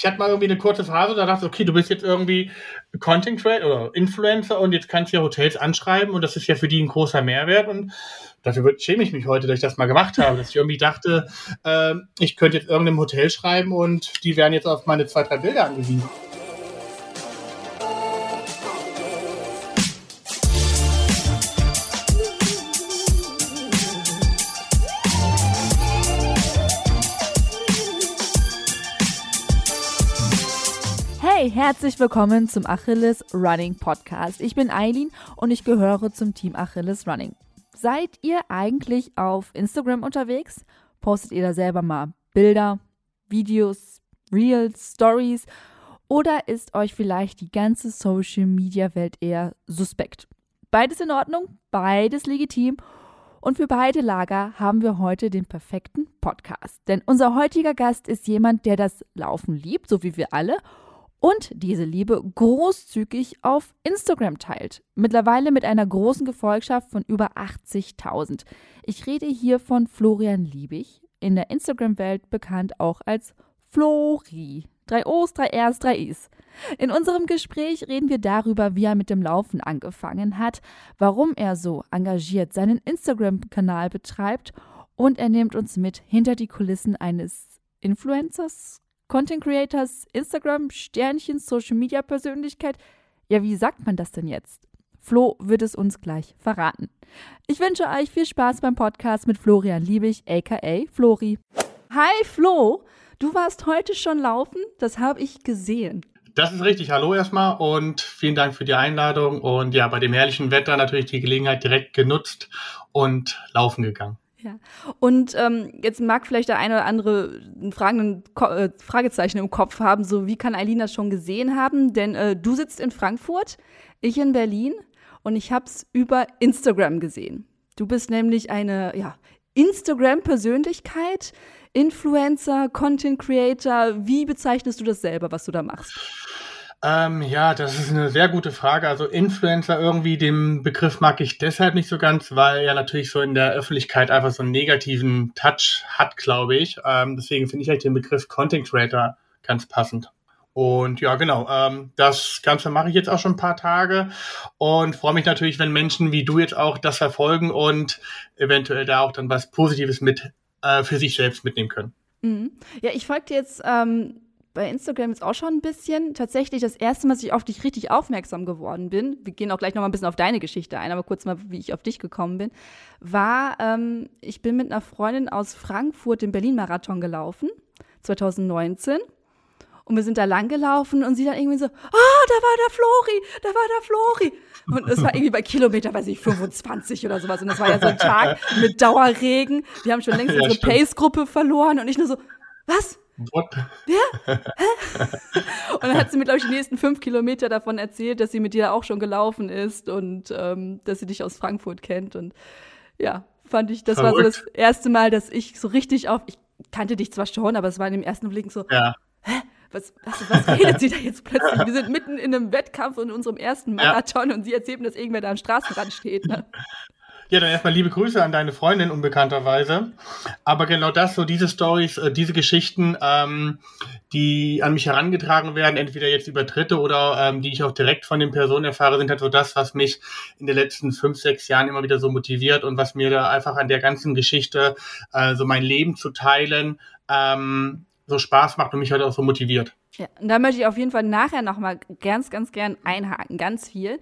ich hatte mal irgendwie eine kurze Phase, da dachte ich, okay, du bist jetzt irgendwie Content Creator oder Influencer und jetzt kannst du ja Hotels anschreiben und das ist ja für die ein großer Mehrwert und dafür schäme ich mich heute, dass ich das mal gemacht habe, dass ich irgendwie dachte, äh, ich könnte jetzt irgendeinem Hotel schreiben und die wären jetzt auf meine zwei, drei Bilder angewiesen. Herzlich willkommen zum Achilles Running Podcast. Ich bin Eileen und ich gehöre zum Team Achilles Running. Seid ihr eigentlich auf Instagram unterwegs? Postet ihr da selber mal Bilder, Videos, Reels, Stories? Oder ist euch vielleicht die ganze Social Media Welt eher suspekt? Beides in Ordnung, beides legitim. Und für beide Lager haben wir heute den perfekten Podcast. Denn unser heutiger Gast ist jemand, der das Laufen liebt, so wie wir alle und diese Liebe großzügig auf Instagram teilt. Mittlerweile mit einer großen Gefolgschaft von über 80.000. Ich rede hier von Florian Liebig, in der Instagram-Welt bekannt auch als Flori. Drei O's, drei R's, drei I's. In unserem Gespräch reden wir darüber, wie er mit dem Laufen angefangen hat, warum er so engagiert seinen Instagram-Kanal betreibt und er nimmt uns mit hinter die Kulissen eines Influencers, Content Creators, Instagram, Sternchen, Social Media Persönlichkeit. Ja, wie sagt man das denn jetzt? Flo wird es uns gleich verraten. Ich wünsche euch viel Spaß beim Podcast mit Florian Liebig, aka Flori. Hi Flo, du warst heute schon laufen, das habe ich gesehen. Das ist richtig. Hallo erstmal und vielen Dank für die Einladung. Und ja, bei dem herrlichen Wetter natürlich die Gelegenheit direkt genutzt und laufen gegangen. Ja. Und ähm, jetzt mag vielleicht der eine oder andere einen fragenden Ko äh, Fragezeichen im Kopf haben, so wie kann Eileen das schon gesehen haben? Denn äh, du sitzt in Frankfurt, ich in Berlin und ich habe es über Instagram gesehen. Du bist nämlich eine ja, Instagram-Persönlichkeit, Influencer, Content Creator. Wie bezeichnest du das selber, was du da machst? Ähm, ja, das ist eine sehr gute Frage. Also Influencer irgendwie, den Begriff mag ich deshalb nicht so ganz, weil er natürlich so in der Öffentlichkeit einfach so einen negativen Touch hat, glaube ich. Ähm, deswegen finde ich halt den Begriff Content Creator ganz passend. Und ja, genau, ähm, das Ganze mache ich jetzt auch schon ein paar Tage und freue mich natürlich, wenn Menschen wie du jetzt auch das verfolgen und eventuell da auch dann was Positives mit äh, für sich selbst mitnehmen können. Mhm. Ja, ich folge dir jetzt ähm, bei Instagram jetzt auch schon ein bisschen. Tatsächlich das erste Mal, dass ich auf dich richtig aufmerksam geworden bin, wir gehen auch gleich noch mal ein bisschen auf deine Geschichte ein, aber kurz mal, wie ich auf dich gekommen bin, war, ähm, ich bin mit einer Freundin aus Frankfurt den Berlin-Marathon gelaufen, 2019. Und wir sind da lang gelaufen und sie dann irgendwie so, ah, oh, da war der Flori, da war der Flori. Und es war irgendwie bei Kilometer, weiß ich, 25 oder sowas. Und das war ja so ein Tag mit Dauerregen. Wir haben schon längst ja, unsere Pace-Gruppe verloren und ich nur so, was? What? Ja? und dann hat sie mir, glaube ich, die nächsten fünf Kilometer davon erzählt, dass sie mit dir auch schon gelaufen ist und ähm, dass sie dich aus Frankfurt kennt. Und ja, fand ich, das Verrückt. war so das erste Mal, dass ich so richtig auf. Ich kannte dich zwar schon, aber es war in dem ersten Blick so. Ja. Hä? Was, was, was redet sie da jetzt plötzlich? Wir sind mitten in einem Wettkampf in unserem ersten Marathon ja. und sie erzählt mir, dass irgendwer da am Straßenrand steht. Ne? Ja, dann erstmal liebe Grüße an deine Freundin unbekannterweise. Aber genau das, so diese Stories, äh, diese Geschichten, ähm, die an mich herangetragen werden, entweder jetzt über Dritte oder ähm, die ich auch direkt von den Personen erfahre, sind halt so das, was mich in den letzten fünf, sechs Jahren immer wieder so motiviert und was mir da einfach an der ganzen Geschichte, äh, so mein Leben zu teilen, ähm, so Spaß macht und mich heute auch so motiviert. Ja, und da möchte ich auf jeden Fall nachher nochmal ganz, ganz gern einhaken, ganz viel.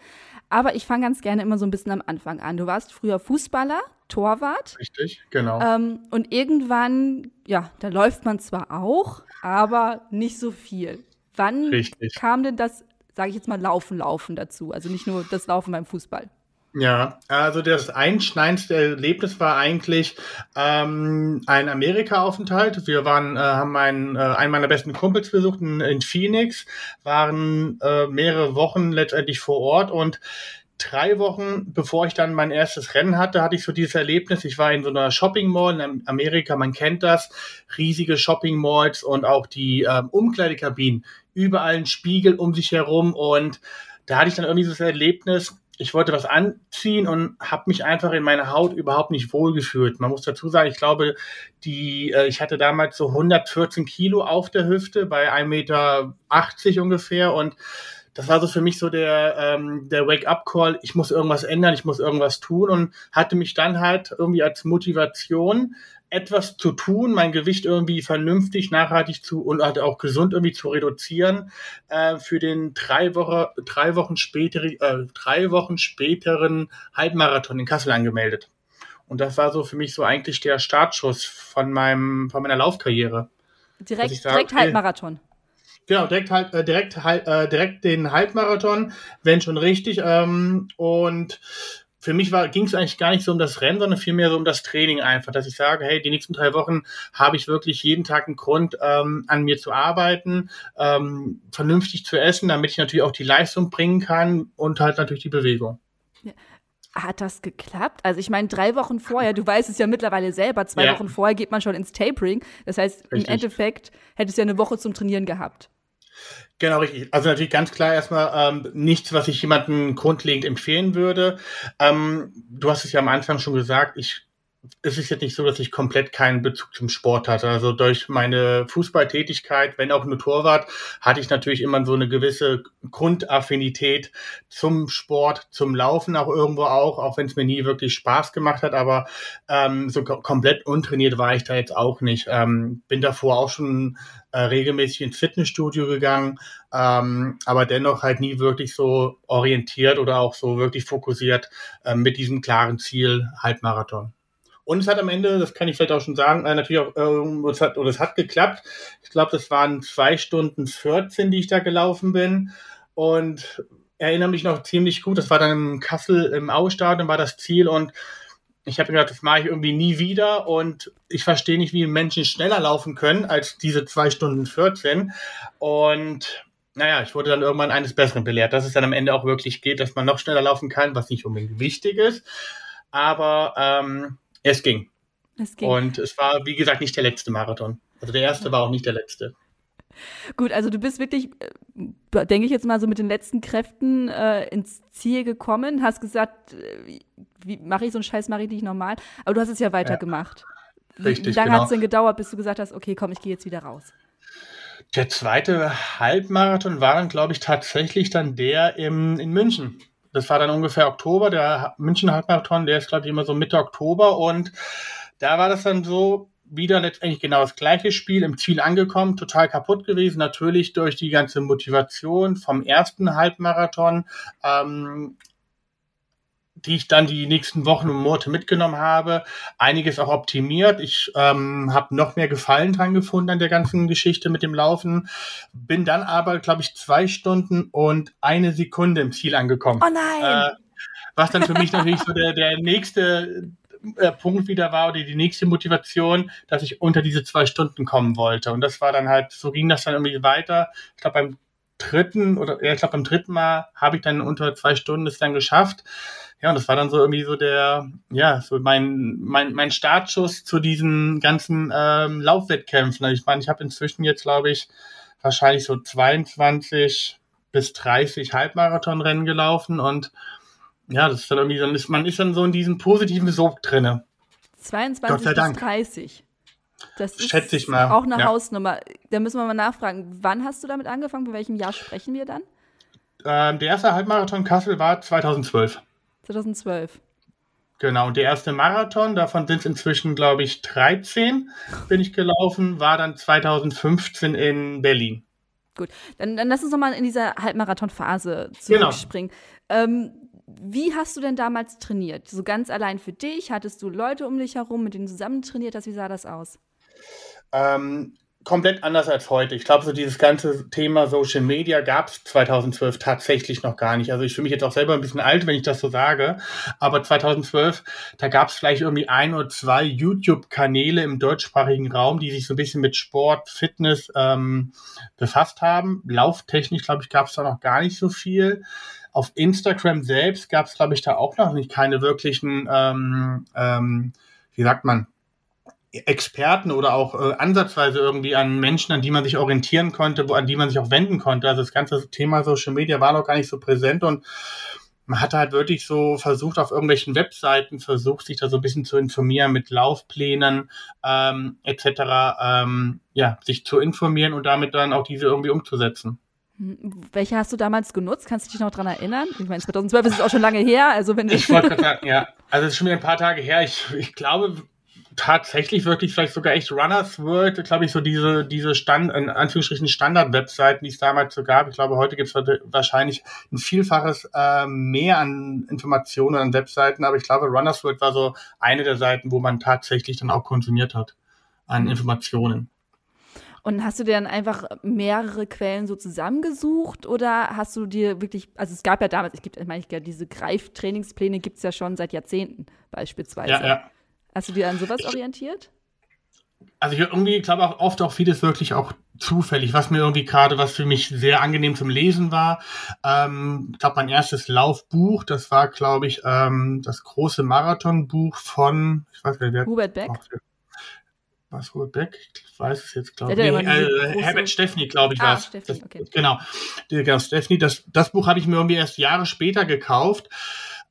Aber ich fange ganz gerne immer so ein bisschen am Anfang an. Du warst früher Fußballer, Torwart. Richtig, genau. Ähm, und irgendwann, ja, da läuft man zwar auch, aber nicht so viel. Wann Richtig. kam denn das, sage ich jetzt mal, Laufen, Laufen dazu? Also nicht nur das Laufen beim Fußball. Ja, also das einschneidendste Erlebnis war eigentlich ähm, ein Amerika-Aufenthalt. Wir waren, äh, haben einen, äh, einen meiner besten Kumpels besucht in, in Phoenix, waren äh, mehrere Wochen letztendlich vor Ort und drei Wochen, bevor ich dann mein erstes Rennen hatte, hatte ich so dieses Erlebnis. Ich war in so einer Shopping Mall in Amerika, man kennt das, riesige Shopping Malls und auch die ähm, Umkleidekabinen, überall ein Spiegel um sich herum und da hatte ich dann irgendwie so das Erlebnis, ich wollte was anziehen und habe mich einfach in meiner Haut überhaupt nicht wohlgefühlt. Man muss dazu sagen, ich glaube, die, äh, ich hatte damals so 114 Kilo auf der Hüfte bei 1,80 Meter ungefähr und das war so für mich so der, ähm, der Wake-up-Call, ich muss irgendwas ändern, ich muss irgendwas tun und hatte mich dann halt irgendwie als Motivation etwas zu tun, mein Gewicht irgendwie vernünftig, nachhaltig zu und halt auch gesund irgendwie zu reduzieren, äh, für den drei, Woche, drei, Wochen später, äh, drei Wochen späteren Halbmarathon in Kassel angemeldet. Und das war so für mich so eigentlich der Startschuss von meinem, von meiner Laufkarriere. Direkt, sage, direkt Halbmarathon. Genau, direkt halt, äh, direkt halt, äh, direkt den Halbmarathon, wenn schon richtig. Ähm, und für mich ging es eigentlich gar nicht so um das Rennen, sondern vielmehr so um das Training einfach, dass ich sage, hey, die nächsten drei Wochen habe ich wirklich jeden Tag einen Grund, ähm, an mir zu arbeiten, ähm, vernünftig zu essen, damit ich natürlich auch die Leistung bringen kann und halt natürlich die Bewegung. Ja. Hat das geklappt? Also ich meine, drei Wochen vorher, du weißt es ja mittlerweile selber, zwei ja. Wochen vorher geht man schon ins Tapering. Das heißt, Richtig. im Endeffekt hättest du ja eine Woche zum Trainieren gehabt. Genau, richtig. Also natürlich ganz klar erstmal ähm, nichts, was ich jemandem grundlegend empfehlen würde. Ähm, du hast es ja am Anfang schon gesagt, ich es ist jetzt nicht so, dass ich komplett keinen Bezug zum Sport hatte. Also durch meine Fußballtätigkeit, wenn auch nur Torwart, hatte ich natürlich immer so eine gewisse Grundaffinität zum Sport, zum Laufen auch irgendwo auch, auch wenn es mir nie wirklich Spaß gemacht hat. Aber ähm, so komplett untrainiert war ich da jetzt auch nicht. Ähm, bin davor auch schon äh, regelmäßig ins Fitnessstudio gegangen, ähm, aber dennoch halt nie wirklich so orientiert oder auch so wirklich fokussiert äh, mit diesem klaren Ziel Halbmarathon. Und es hat am Ende, das kann ich vielleicht auch schon sagen, äh, natürlich auch, äh, es hat, oder es hat geklappt. Ich glaube, das waren zwei Stunden 14, die ich da gelaufen bin. Und erinnere mich noch ziemlich gut. Das war dann in Kassel im Ausstadion, war das Ziel. Und ich habe gedacht, das mache ich irgendwie nie wieder. Und ich verstehe nicht, wie Menschen schneller laufen können als diese zwei Stunden 14. Und naja, ich wurde dann irgendwann eines Besseren belehrt, dass es dann am Ende auch wirklich geht, dass man noch schneller laufen kann, was nicht unbedingt wichtig ist. Aber ähm, es ging. Es ging. Und es war, wie gesagt, nicht der letzte Marathon. Also der erste war auch nicht der letzte. Gut, also du bist wirklich, äh, denke ich jetzt mal so mit den letzten Kräften äh, ins Ziel gekommen, hast gesagt, äh, wie mache ich so einen Scheiß, mache ich nicht normal, aber du hast es ja weitergemacht. Ja, richtig, wie, wie lange genau. hat es denn gedauert, bis du gesagt hast, okay, komm, ich gehe jetzt wieder raus? Der zweite Halbmarathon war dann, glaube ich, tatsächlich dann der im, in München das war dann ungefähr Oktober, der München Halbmarathon, der ist, glaube ich, immer so Mitte Oktober und da war das dann so, wieder letztendlich genau das gleiche Spiel im Ziel angekommen, total kaputt gewesen, natürlich durch die ganze Motivation vom ersten Halbmarathon, ähm, die ich dann die nächsten Wochen und Monate mitgenommen habe, einiges auch optimiert. Ich ähm, habe noch mehr Gefallen dran gefunden an der ganzen Geschichte mit dem Laufen. Bin dann aber, glaube ich, zwei Stunden und eine Sekunde im Ziel angekommen. Oh nein! Äh, was dann für mich natürlich so der, der nächste äh, Punkt wieder war oder die nächste Motivation, dass ich unter diese zwei Stunden kommen wollte. Und das war dann halt, so ging das dann irgendwie weiter. Ich glaube, beim dritten oder ja, ich glaube beim dritten Mal habe ich dann unter zwei Stunden es dann geschafft. Ja, und das war dann so irgendwie so der, ja, so mein, mein, mein Startschuss zu diesen ganzen ähm, Laufwettkämpfen. Also ich meine, ich habe inzwischen jetzt, glaube ich, wahrscheinlich so 22 bis 30 Halbmarathonrennen gelaufen und ja, das ist dann irgendwie, dann ist, man ist dann so in diesem positiven Sog drinne. 22 bis Dank. 30. Das ist Schätze ich mal. auch eine ja. Hausnummer. Da müssen wir mal nachfragen, wann hast du damit angefangen? Bei welchem Jahr sprechen wir dann? Ähm, der erste Halbmarathon Kassel war 2012. 2012. Genau, und der erste Marathon, davon sind es inzwischen, glaube ich, 13, bin ich gelaufen, war dann 2015 in Berlin. Gut, dann, dann lass uns nochmal in dieser Halbmarathon-Phase zurückspringen. Genau. Ähm, wie hast du denn damals trainiert? So ganz allein für dich? Hattest du Leute um dich herum, mit denen du zusammen trainiert hast? Wie sah das aus? Ähm, komplett anders als heute. Ich glaube, so dieses ganze Thema Social Media gab es 2012 tatsächlich noch gar nicht. Also ich fühle mich jetzt auch selber ein bisschen alt, wenn ich das so sage. Aber 2012, da gab es vielleicht irgendwie ein oder zwei YouTube-Kanäle im deutschsprachigen Raum, die sich so ein bisschen mit Sport, Fitness ähm, befasst haben. Lauftechnisch, glaube ich, gab es da noch gar nicht so viel. Auf Instagram selbst gab es, glaube ich, da auch noch nicht keine wirklichen, ähm, ähm, wie sagt man, Experten oder auch äh, ansatzweise irgendwie an Menschen, an die man sich orientieren konnte, wo, an die man sich auch wenden konnte. Also das ganze Thema Social Media war noch gar nicht so präsent und man hat halt wirklich so versucht, auf irgendwelchen Webseiten versucht, sich da so ein bisschen zu informieren mit Laufplänen ähm, etc., ähm, ja, sich zu informieren und damit dann auch diese irgendwie umzusetzen. Hm, welche hast du damals genutzt? Kannst du dich noch daran erinnern? Ich meine, 2012 ist es auch schon lange her. Also wenn ich wollte gerade sagen, ja. Also es ist schon wieder ein paar Tage her. Ich, ich glaube, tatsächlich wirklich vielleicht sogar echt Runners World, glaube ich, so diese, diese Stand, in Anführungsstrichen Standard-Webseiten, die es damals so gab. Ich glaube, heute gibt es wahrscheinlich ein Vielfaches äh, mehr an Informationen an Webseiten, aber ich glaube, Runners World war so eine der Seiten, wo man tatsächlich dann auch konsumiert hat an mhm. Informationen. Und hast du dir dann einfach mehrere Quellen so zusammengesucht oder hast du dir wirklich, also es gab ja damals, es gibt, ich meine, diese Greiftrainingspläne gibt es ja schon seit Jahrzehnten beispielsweise. Ja, ja. Hast du dir an sowas orientiert? Also ich irgendwie glaube auch oft auch vieles wirklich auch zufällig, was mir irgendwie gerade, was für mich sehr angenehm zum Lesen war. Ähm, ich glaube, mein erstes Laufbuch, das war, glaube ich, ähm, das große Marathonbuch von, ich weiß nicht, wer Hubert Beck. Was Hubert Beck? Ich weiß es jetzt, glaube ich. Nee, äh, Herbert Steffni, glaube ich, ah, war es. Okay. Genau, genau Steffni. Das, das Buch habe ich mir irgendwie erst Jahre später gekauft.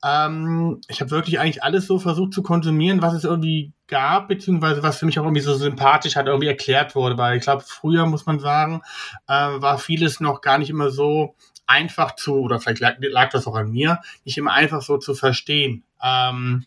Ähm, ich habe wirklich eigentlich alles so versucht zu konsumieren, was es irgendwie gab, beziehungsweise was für mich auch irgendwie so sympathisch hat, irgendwie erklärt wurde. Weil ich glaube, früher muss man sagen, äh, war vieles noch gar nicht immer so einfach zu, oder vielleicht lag, lag das auch an mir, nicht immer einfach so zu verstehen. Ähm,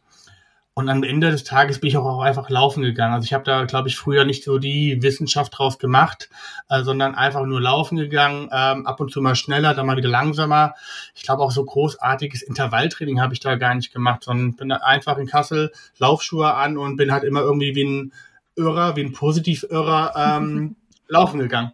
und am Ende des Tages bin ich auch einfach laufen gegangen. Also ich habe da, glaube ich, früher nicht so die Wissenschaft draus gemacht, äh, sondern einfach nur laufen gegangen, ähm, ab und zu mal schneller, dann mal wieder langsamer. Ich glaube auch so großartiges Intervalltraining habe ich da gar nicht gemacht, sondern bin einfach in Kassel Laufschuhe an und bin halt immer irgendwie wie ein Irrer, wie ein Positiv-Irrer ähm, laufen gegangen.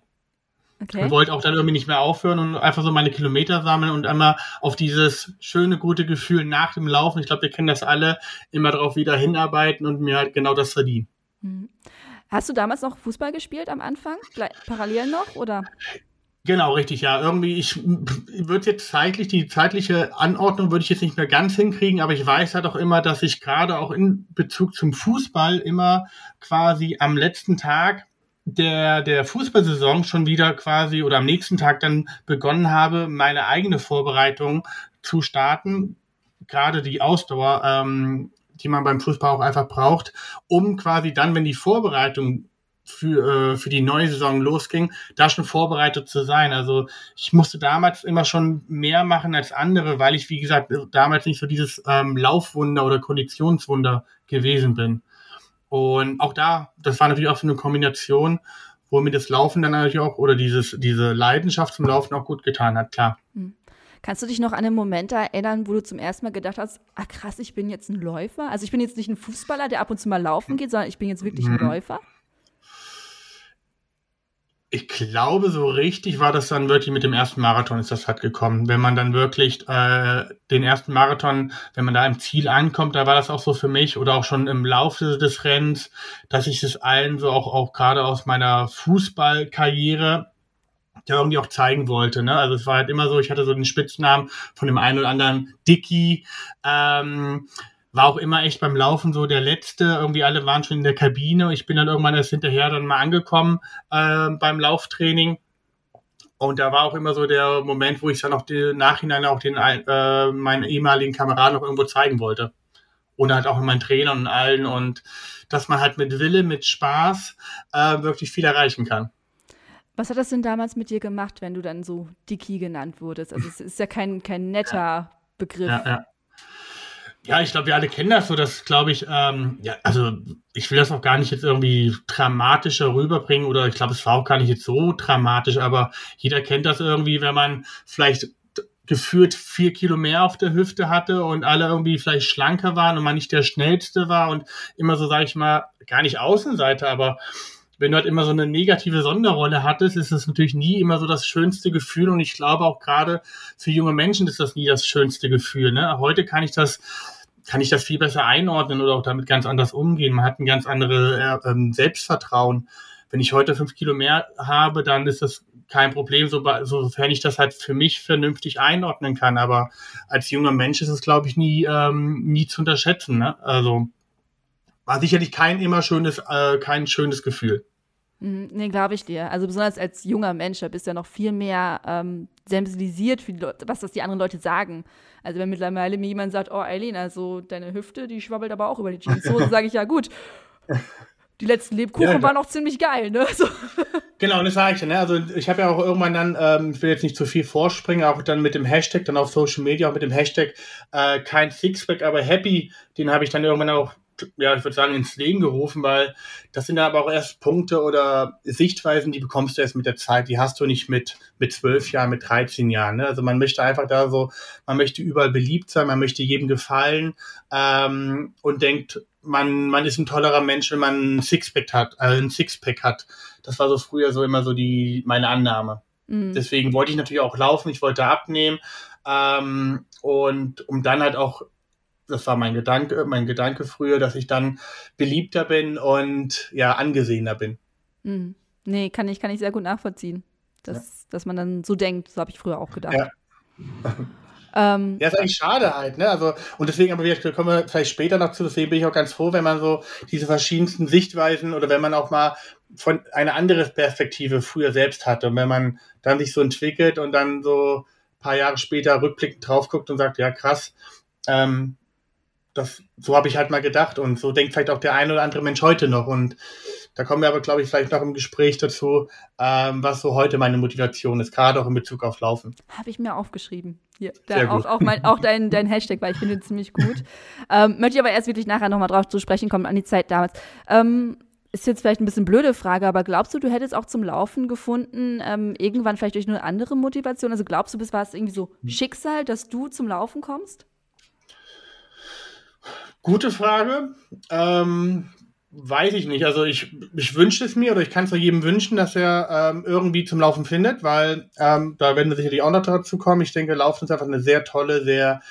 Okay. Und wollte auch dann irgendwie nicht mehr aufhören und einfach so meine Kilometer sammeln und einmal auf dieses schöne, gute Gefühl nach dem Laufen, ich glaube, wir kennen das alle, immer darauf wieder hinarbeiten und mir halt genau das verdienen. Hm. Hast du damals noch Fußball gespielt am Anfang? Parallel noch oder? Genau, richtig, ja. Irgendwie, ich würde jetzt zeitlich, die zeitliche Anordnung würde ich jetzt nicht mehr ganz hinkriegen, aber ich weiß halt auch immer, dass ich gerade auch in Bezug zum Fußball immer quasi am letzten Tag der, der Fußballsaison schon wieder quasi oder am nächsten Tag dann begonnen habe, meine eigene Vorbereitung zu starten. Gerade die Ausdauer, ähm, die man beim Fußball auch einfach braucht, um quasi dann, wenn die Vorbereitung für, äh, für die neue Saison losging, da schon vorbereitet zu sein. Also ich musste damals immer schon mehr machen als andere, weil ich, wie gesagt, damals nicht so dieses ähm, Laufwunder oder Konditionswunder gewesen bin. Und auch da, das war natürlich auch so eine Kombination, wo mir das Laufen dann natürlich auch oder dieses, diese Leidenschaft zum Laufen auch gut getan hat, klar. Hm. Kannst du dich noch an einen Moment erinnern, wo du zum ersten Mal gedacht hast, ach krass, ich bin jetzt ein Läufer? Also ich bin jetzt nicht ein Fußballer, der ab und zu mal laufen geht, sondern ich bin jetzt wirklich ein mhm. Läufer? Ich glaube, so richtig war das dann wirklich mit dem ersten Marathon ist das halt gekommen. Wenn man dann wirklich äh, den ersten Marathon, wenn man da im Ziel ankommt, da war das auch so für mich oder auch schon im Laufe des Rennens, dass ich es allen so auch, auch gerade aus meiner Fußballkarriere ja irgendwie auch zeigen wollte. Ne? Also es war halt immer so, ich hatte so den Spitznamen von dem einen oder anderen Dicky. Ähm, war auch immer echt beim Laufen so der Letzte. Irgendwie alle waren schon in der Kabine. Ich bin dann irgendwann erst hinterher dann mal angekommen äh, beim Lauftraining. Und da war auch immer so der Moment, wo ich dann auch den Nachhinein auch den äh, meinen ehemaligen Kameraden noch irgendwo zeigen wollte. Und halt auch meinen Trainern und allen. Und dass man halt mit Wille, mit Spaß äh, wirklich viel erreichen kann. Was hat das denn damals mit dir gemacht, wenn du dann so Dicky genannt wurdest? Also es ist ja kein, kein netter. Begriff. Ja, ja. Ja, ich glaube, wir alle kennen das so, dass, glaube ich, ähm, ja, also ich will das auch gar nicht jetzt irgendwie dramatischer rüberbringen oder ich glaube, es war auch gar nicht jetzt so dramatisch, aber jeder kennt das irgendwie, wenn man vielleicht geführt vier Kilo mehr auf der Hüfte hatte und alle irgendwie vielleicht schlanker waren und man nicht der schnellste war und immer so, sage ich mal, gar nicht Außenseite, aber wenn du halt immer so eine negative Sonderrolle hattest, ist das natürlich nie immer so das schönste Gefühl. Und ich glaube auch gerade für junge Menschen ist das nie das schönste Gefühl. Ne? Heute kann ich das kann ich das viel besser einordnen oder auch damit ganz anders umgehen. Man hat ein ganz anderes äh, ähm, Selbstvertrauen. Wenn ich heute fünf Kilo mehr habe, dann ist das kein Problem, so, sofern ich das halt für mich vernünftig einordnen kann. Aber als junger Mensch ist es, glaube ich, nie, ähm, nie zu unterschätzen. Ne? Also war sicherlich kein immer schönes, äh, kein schönes Gefühl. Mhm, nee, glaube ich dir. Also besonders als junger Mensch, da bist du ja noch viel mehr ähm, sensibilisiert für Leute, was das die anderen Leute sagen. Also wenn mittlerweile mir jemand sagt, oh Eileen, also deine Hüfte, die schwabbelt aber auch über die Jeanshose, sage ich ja gut. Die letzten Lebkuchen ja, waren auch ziemlich geil, ne? So. Genau, das sage ich dann. Ne? Also ich habe ja auch irgendwann dann, ähm, ich will jetzt nicht zu viel vorspringen, auch dann mit dem Hashtag, dann auf Social Media, auch mit dem Hashtag äh, kein Sixpack, aber happy, den habe ich dann irgendwann auch ja, ich würde sagen, ins Leben gerufen, weil das sind aber auch erst Punkte oder Sichtweisen, die bekommst du erst mit der Zeit. Die hast du nicht mit, mit zwölf Jahren, mit 13 Jahren. Ne? Also man möchte einfach da so, man möchte überall beliebt sein, man möchte jedem gefallen ähm, und denkt, man, man ist ein tollerer Mensch, wenn man ein Sixpack hat, äh, ein Sixpack hat. Das war so früher so immer so die, meine Annahme. Mhm. Deswegen wollte ich natürlich auch laufen, ich wollte abnehmen. Ähm, und um dann halt auch das war mein Gedanke, mein Gedanke früher, dass ich dann beliebter bin und ja, angesehener bin. Mhm. Nee, kann ich, kann ich sehr gut nachvollziehen. Dass, ja. dass man dann so denkt, so habe ich früher auch gedacht. Ja. ähm, ja, ist eigentlich schade halt, ne? Also, und deswegen, aber wir kommen wir vielleicht später noch zu, deswegen bin ich auch ganz froh, wenn man so diese verschiedensten Sichtweisen oder wenn man auch mal von einer anderen Perspektive früher selbst hatte und wenn man dann sich so entwickelt und dann so ein paar Jahre später rückblickend drauf guckt und sagt, ja krass, ähm, das, so habe ich halt mal gedacht und so denkt vielleicht auch der ein oder andere Mensch heute noch. Und da kommen wir aber, glaube ich, vielleicht noch im Gespräch dazu, ähm, was so heute meine Motivation ist, gerade auch in Bezug auf Laufen. Habe ich mir aufgeschrieben. Hier, da auch, auch, mein, auch dein, dein Hashtag, weil ich finde ziemlich gut. ähm, möchte ich aber erst wirklich nachher nochmal drauf zu sprechen kommen, an die Zeit damals. Ähm, ist jetzt vielleicht ein bisschen blöde Frage, aber glaubst du, du hättest auch zum Laufen gefunden, ähm, irgendwann vielleicht durch eine andere Motivation? Also glaubst du, es war es irgendwie so hm. Schicksal, dass du zum Laufen kommst? Gute Frage. Ähm, weiß ich nicht. Also ich, ich wünsche es mir oder ich kann es jedem wünschen, dass er ähm, irgendwie zum Laufen findet, weil ähm, da werden wir sicherlich auch noch dazu kommen. Ich denke, Laufen ist einfach eine sehr tolle, sehr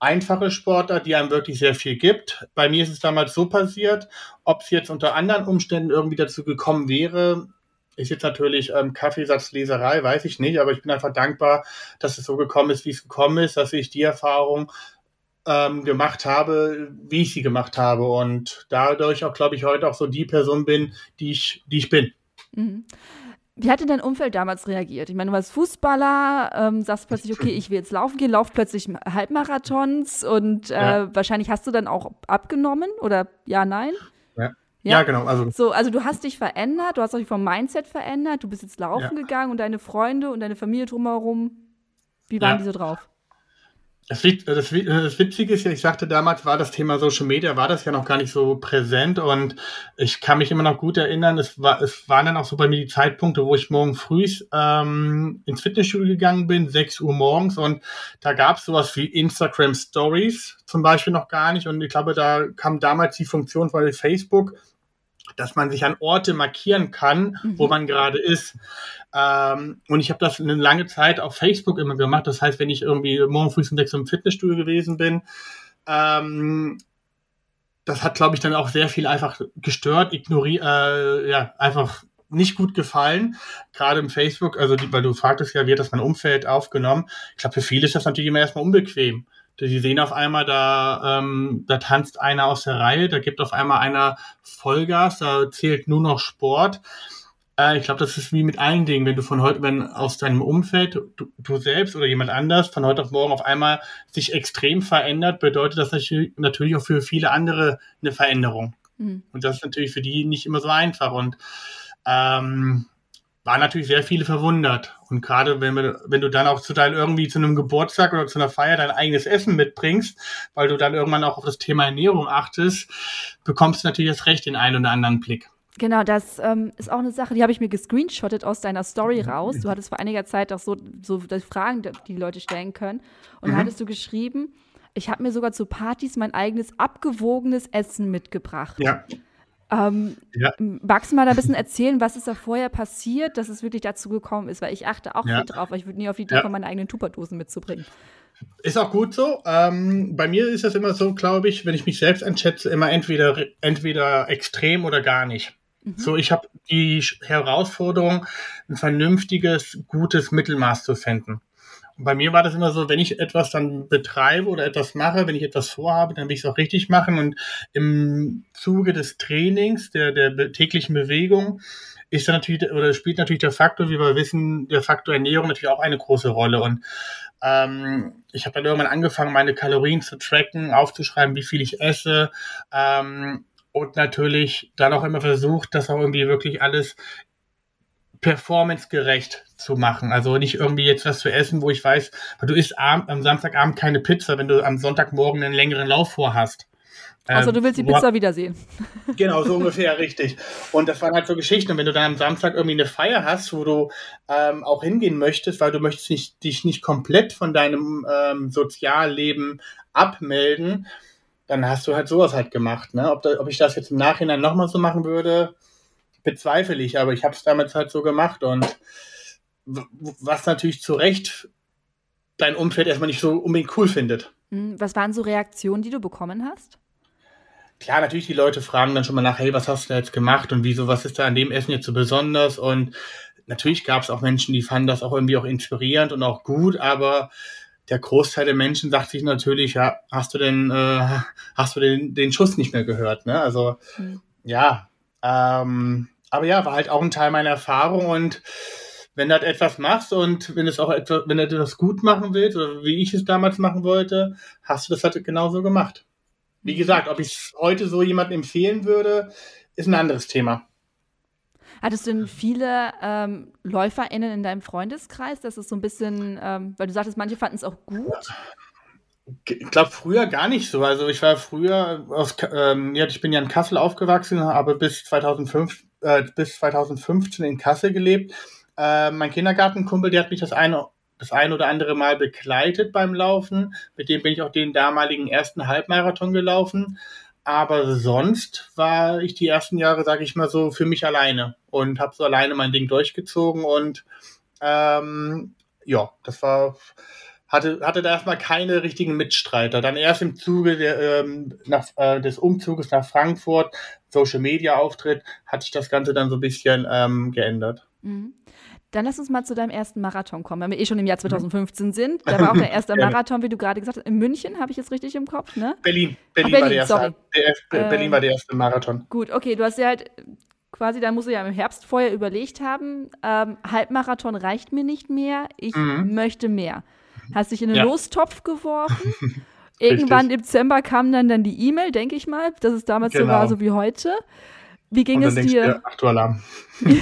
einfache Sportart, die einem wirklich sehr viel gibt. Bei mir ist es damals so passiert, ob es jetzt unter anderen Umständen irgendwie dazu gekommen wäre, ist jetzt natürlich ähm, Kaffeesatzleserei, weiß ich nicht, aber ich bin einfach dankbar, dass es so gekommen ist, wie es gekommen ist, dass ich die Erfahrung ähm, gemacht habe, wie ich sie gemacht habe und dadurch auch, glaube ich, heute auch so die Person bin, die ich, die ich bin. Mhm. Wie hat denn dein Umfeld damals reagiert? Ich meine, du warst Fußballer, ähm, sagst plötzlich, okay, ich will jetzt laufen gehen, lauf plötzlich Halbmarathons und äh, ja. wahrscheinlich hast du dann auch abgenommen oder ja, nein? Ja. Ja? ja, genau. Also. So, also du hast dich verändert, du hast dich vom Mindset verändert, du bist jetzt laufen ja. gegangen und deine Freunde und deine Familie drumherum, wie waren die so drauf? Das, das, das, Witzige ist ja, ich sagte damals, war das Thema Social Media, war das ja noch gar nicht so präsent und ich kann mich immer noch gut erinnern, es, war, es waren dann auch so bei mir die Zeitpunkte, wo ich morgen früh ähm, ins Fitnessstudio gegangen bin, 6 Uhr morgens und da gab es sowas wie Instagram Stories zum Beispiel noch gar nicht und ich glaube, da kam damals die Funktion von Facebook, dass man sich an Orte markieren kann, mhm. wo man gerade ist. Ähm, und ich habe das eine lange Zeit auf Facebook immer gemacht. Das heißt, wenn ich irgendwie morgen früh um sechs im Fitnessstudio gewesen bin, ähm, das hat, glaube ich, dann auch sehr viel einfach gestört, ignoriert, äh, ja, einfach nicht gut gefallen, gerade im Facebook, also die, weil du fragtest ja, wie hat das mein Umfeld aufgenommen? Ich glaube, für viele ist das natürlich immer erstmal unbequem. Sie sehen auf einmal, da, ähm, da tanzt einer aus der Reihe, da gibt auf einmal einer Vollgas, da zählt nur noch Sport. Äh, ich glaube, das ist wie mit allen Dingen, wenn du von heute, wenn aus deinem Umfeld, du, du, selbst oder jemand anders von heute auf morgen auf einmal sich extrem verändert, bedeutet das natürlich auch für viele andere eine Veränderung. Mhm. Und das ist natürlich für die nicht immer so einfach. Und ähm, waren natürlich sehr viele verwundert. Und gerade wenn, wir, wenn du dann auch zu deinem irgendwie zu einem Geburtstag oder zu einer Feier dein eigenes Essen mitbringst, weil du dann irgendwann auch auf das Thema Ernährung achtest, bekommst du natürlich das Recht den einen oder anderen Blick. Genau, das ähm, ist auch eine Sache, die habe ich mir gescreenshottet aus deiner Story raus. Du hattest vor einiger Zeit auch so, so Fragen, die die Leute stellen können. Und mhm. da hattest du geschrieben, ich habe mir sogar zu Partys mein eigenes abgewogenes Essen mitgebracht. Ja. Ähm, ja. Magst du mal da ein bisschen erzählen, was ist da vorher passiert, dass es wirklich dazu gekommen ist? Weil ich achte auch ja. viel drauf, weil ich würde nie auf die Idee kommen, meine eigenen Tupperdosen mitzubringen. Ist auch gut so. Ähm, bei mir ist das immer so, glaube ich, wenn ich mich selbst einschätze, immer entweder, entweder extrem oder gar nicht. Mhm. So, ich habe die Herausforderung, ein vernünftiges, gutes Mittelmaß zu finden bei mir war das immer so, wenn ich etwas dann betreibe oder etwas mache, wenn ich etwas vorhabe, dann will ich es auch richtig machen. Und im Zuge des Trainings, der, der täglichen Bewegung, ist da natürlich, oder spielt natürlich der Faktor, wie wir wissen, der Faktor Ernährung natürlich auch eine große Rolle. Und ähm, ich habe dann irgendwann angefangen, meine Kalorien zu tracken, aufzuschreiben, wie viel ich esse. Ähm, und natürlich dann auch immer versucht, das auch irgendwie wirklich alles performancegerecht zu machen. Also nicht irgendwie jetzt was zu essen, wo ich weiß, du isst am, am Samstagabend keine Pizza, wenn du am Sonntagmorgen einen längeren Lauf vorhast. Also du willst die Pizza ähm, wiedersehen. Genau, so ungefähr, richtig. Und das waren halt so Geschichten. Und wenn du dann am Samstag irgendwie eine Feier hast, wo du ähm, auch hingehen möchtest, weil du möchtest nicht, dich nicht komplett von deinem ähm, Sozialleben abmelden, dann hast du halt sowas halt gemacht. Ne? Ob, da, ob ich das jetzt im Nachhinein nochmal so machen würde, bezweifle ich. Aber ich habe es damals halt so gemacht. Und was natürlich zu Recht dein Umfeld erstmal nicht so unbedingt cool findet. Hm, was waren so Reaktionen, die du bekommen hast? klar, natürlich die Leute fragen dann schon mal nach, hey, was hast du da jetzt gemacht und wieso, was ist da an dem Essen jetzt so besonders? Und natürlich gab es auch Menschen, die fanden das auch irgendwie auch inspirierend und auch gut, aber der Großteil der Menschen sagt sich natürlich, ja, hast du denn, äh, hast du den, den Schuss nicht mehr gehört, ne? Also, mhm. ja, ähm, aber ja, war halt auch ein Teil meiner Erfahrung und wenn du halt etwas machst und wenn es auch etwas, wenn du etwas gut machen willst, oder wie ich es damals machen wollte, hast du das halt genauso gemacht. Wie gesagt, ob ich es heute so jemandem empfehlen würde, ist ein anderes Thema. Hattest du denn viele ähm, LäuferInnen in deinem Freundeskreis? Das ist so ein bisschen, ähm, weil du sagtest, manche fanden es auch gut. Ich glaube, früher gar nicht so. Also ich war früher aus, ähm, ja, ich bin ja in Kassel aufgewachsen, habe bis 2005, äh, bis 2015 in Kassel gelebt. Äh, mein Kindergartenkumpel, der hat mich das eine das ein oder andere Mal begleitet beim Laufen. Mit dem bin ich auch den damaligen ersten Halbmarathon gelaufen. Aber sonst war ich die ersten Jahre, sage ich mal so, für mich alleine und habe so alleine mein Ding durchgezogen und ähm, ja, das war hatte, hatte da erstmal keine richtigen Mitstreiter. Dann erst im Zuge der, ähm, nach, äh, des Umzuges nach Frankfurt, Social Media Auftritt, hat sich das Ganze dann so ein bisschen ähm, geändert. Mhm. Dann lass uns mal zu deinem ersten Marathon kommen, wenn wir eh schon im Jahr 2015 mhm. sind. Da war auch der erste Marathon, wie du gerade gesagt hast, in München, habe ich jetzt richtig im Kopf, ne? Berlin. Berlin, Ach, Berlin war der erste. Der, Berlin ähm, war der erste Marathon. Gut, okay, du hast ja halt quasi, da musst du ja im Herbst vorher überlegt haben, ähm, Halbmarathon reicht mir nicht mehr, ich mhm. möchte mehr. Hast dich in den ja. Lostopf geworfen. Irgendwann im Dezember kam dann, dann die E-Mail, denke ich mal, dass es damals genau. so war, so wie heute. Wie ging es dir? Ach, Alarm.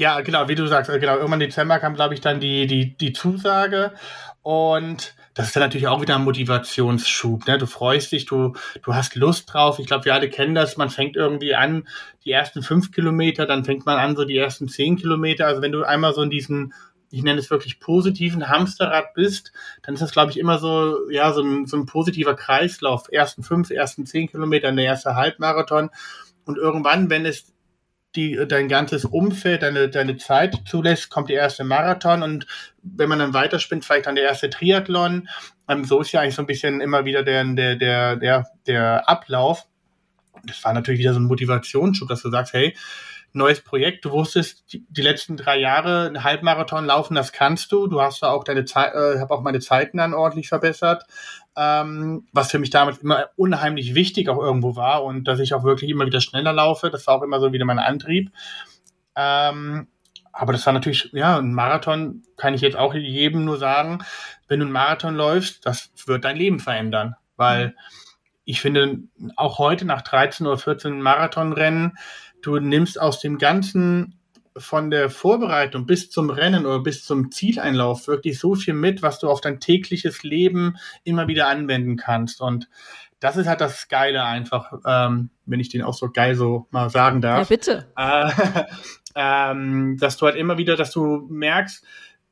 Ja, genau, wie du sagst, genau, irgendwann im Dezember kam, glaube ich, dann die, die, die Zusage und das ist dann natürlich auch wieder ein Motivationsschub. Ne? Du freust dich, du, du hast Lust drauf. Ich glaube, wir alle kennen das. Man fängt irgendwie an, die ersten fünf Kilometer, dann fängt man an, so die ersten zehn Kilometer. Also wenn du einmal so in diesen, ich nenne es wirklich positiven Hamsterrad bist, dann ist das, glaube ich, immer so, ja, so ein, so ein positiver Kreislauf. Ersten fünf, ersten zehn Kilometer, der erste Halbmarathon. Und irgendwann, wenn es die, dein ganzes Umfeld, deine, deine Zeit zulässt, kommt der erste Marathon und wenn man dann weiterspinnt, vielleicht dann der erste Triathlon. Ähm, so ist ja eigentlich so ein bisschen immer wieder der, der, der, der, der Ablauf. Das war natürlich wieder so ein Motivationsschub, dass du sagst, hey, neues Projekt. Du wusstest, die, die letzten drei Jahre einen Halbmarathon laufen, das kannst du. Du hast da auch deine Zeit, äh, habe auch meine Zeiten dann ordentlich verbessert, ähm, was für mich damals immer unheimlich wichtig auch irgendwo war und dass ich auch wirklich immer wieder schneller laufe. Das war auch immer so wieder mein Antrieb. Ähm, aber das war natürlich, ja, ein Marathon kann ich jetzt auch jedem nur sagen, wenn du einen Marathon läufst, das wird dein Leben verändern, weil mhm. ich finde, auch heute nach 13 oder 14 Marathonrennen, du nimmst aus dem ganzen von der Vorbereitung bis zum Rennen oder bis zum Zieleinlauf wirklich so viel mit, was du auf dein tägliches Leben immer wieder anwenden kannst. Und das ist halt das Geile einfach, ähm, wenn ich den auch so geil so mal sagen darf. Ja, bitte. Äh, ähm, dass du halt immer wieder, dass du merkst,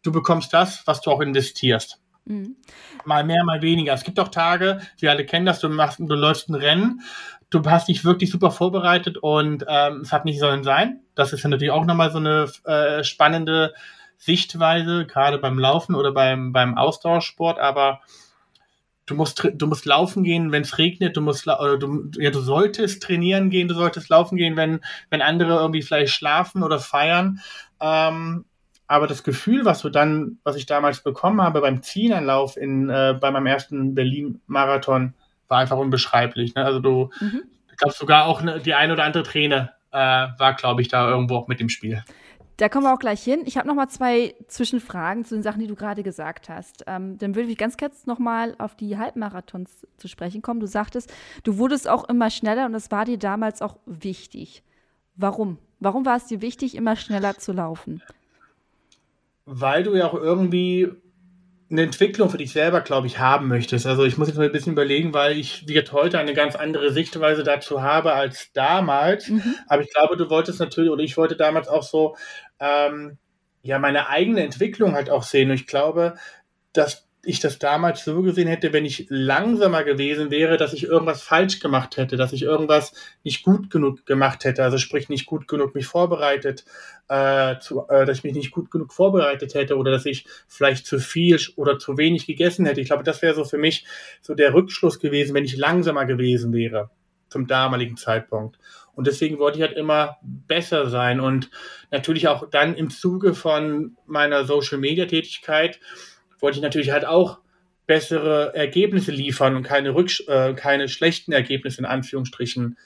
du bekommst das, was du auch investierst. Mhm. Mal mehr, mal weniger. Es gibt auch Tage, wir alle kennen das, du machst, du läufst ein Rennen du hast dich wirklich super vorbereitet und ähm, es hat nicht sollen sein. Das ist ja natürlich auch nochmal so eine äh, spannende Sichtweise, gerade beim Laufen oder beim, beim Ausdauersport, aber du musst, du musst laufen gehen, wenn es regnet, du musst, du, ja, du solltest trainieren gehen, du solltest laufen gehen, wenn, wenn andere irgendwie vielleicht schlafen oder feiern. Ähm, aber das Gefühl, was du dann, was ich damals bekommen habe beim Zielanlauf in, äh, bei meinem ersten Berlin-Marathon, war einfach unbeschreiblich. Ne? Also du, mhm. ich glaube sogar auch ne, die ein oder andere Träne äh, war, glaube ich, da irgendwo auch mit dem Spiel. Da kommen wir auch gleich hin. Ich habe noch mal zwei Zwischenfragen zu den Sachen, die du gerade gesagt hast. Ähm, dann würde ich ganz kurz noch mal auf die Halbmarathons zu sprechen kommen. Du sagtest, du wurdest auch immer schneller und das war dir damals auch wichtig. Warum? Warum war es dir wichtig, immer schneller zu laufen? Weil du ja auch irgendwie eine Entwicklung für dich selber, glaube ich, haben möchtest. Also ich muss jetzt mal ein bisschen überlegen, weil ich jetzt heute eine ganz andere Sichtweise dazu habe als damals. Mhm. Aber ich glaube, du wolltest natürlich, oder ich wollte damals auch so, ähm, ja, meine eigene Entwicklung halt auch sehen. Und ich glaube, dass ich das damals so gesehen hätte, wenn ich langsamer gewesen wäre, dass ich irgendwas falsch gemacht hätte, dass ich irgendwas nicht gut genug gemacht hätte, also sprich nicht gut genug mich vorbereitet, äh, zu, äh, dass ich mich nicht gut genug vorbereitet hätte oder dass ich vielleicht zu viel oder zu wenig gegessen hätte. Ich glaube, das wäre so für mich so der Rückschluss gewesen, wenn ich langsamer gewesen wäre zum damaligen Zeitpunkt. Und deswegen wollte ich halt immer besser sein und natürlich auch dann im Zuge von meiner Social Media Tätigkeit wollte ich natürlich halt auch bessere Ergebnisse liefern und keine, Rücksch äh, keine schlechten Ergebnisse in Anführungsstrichen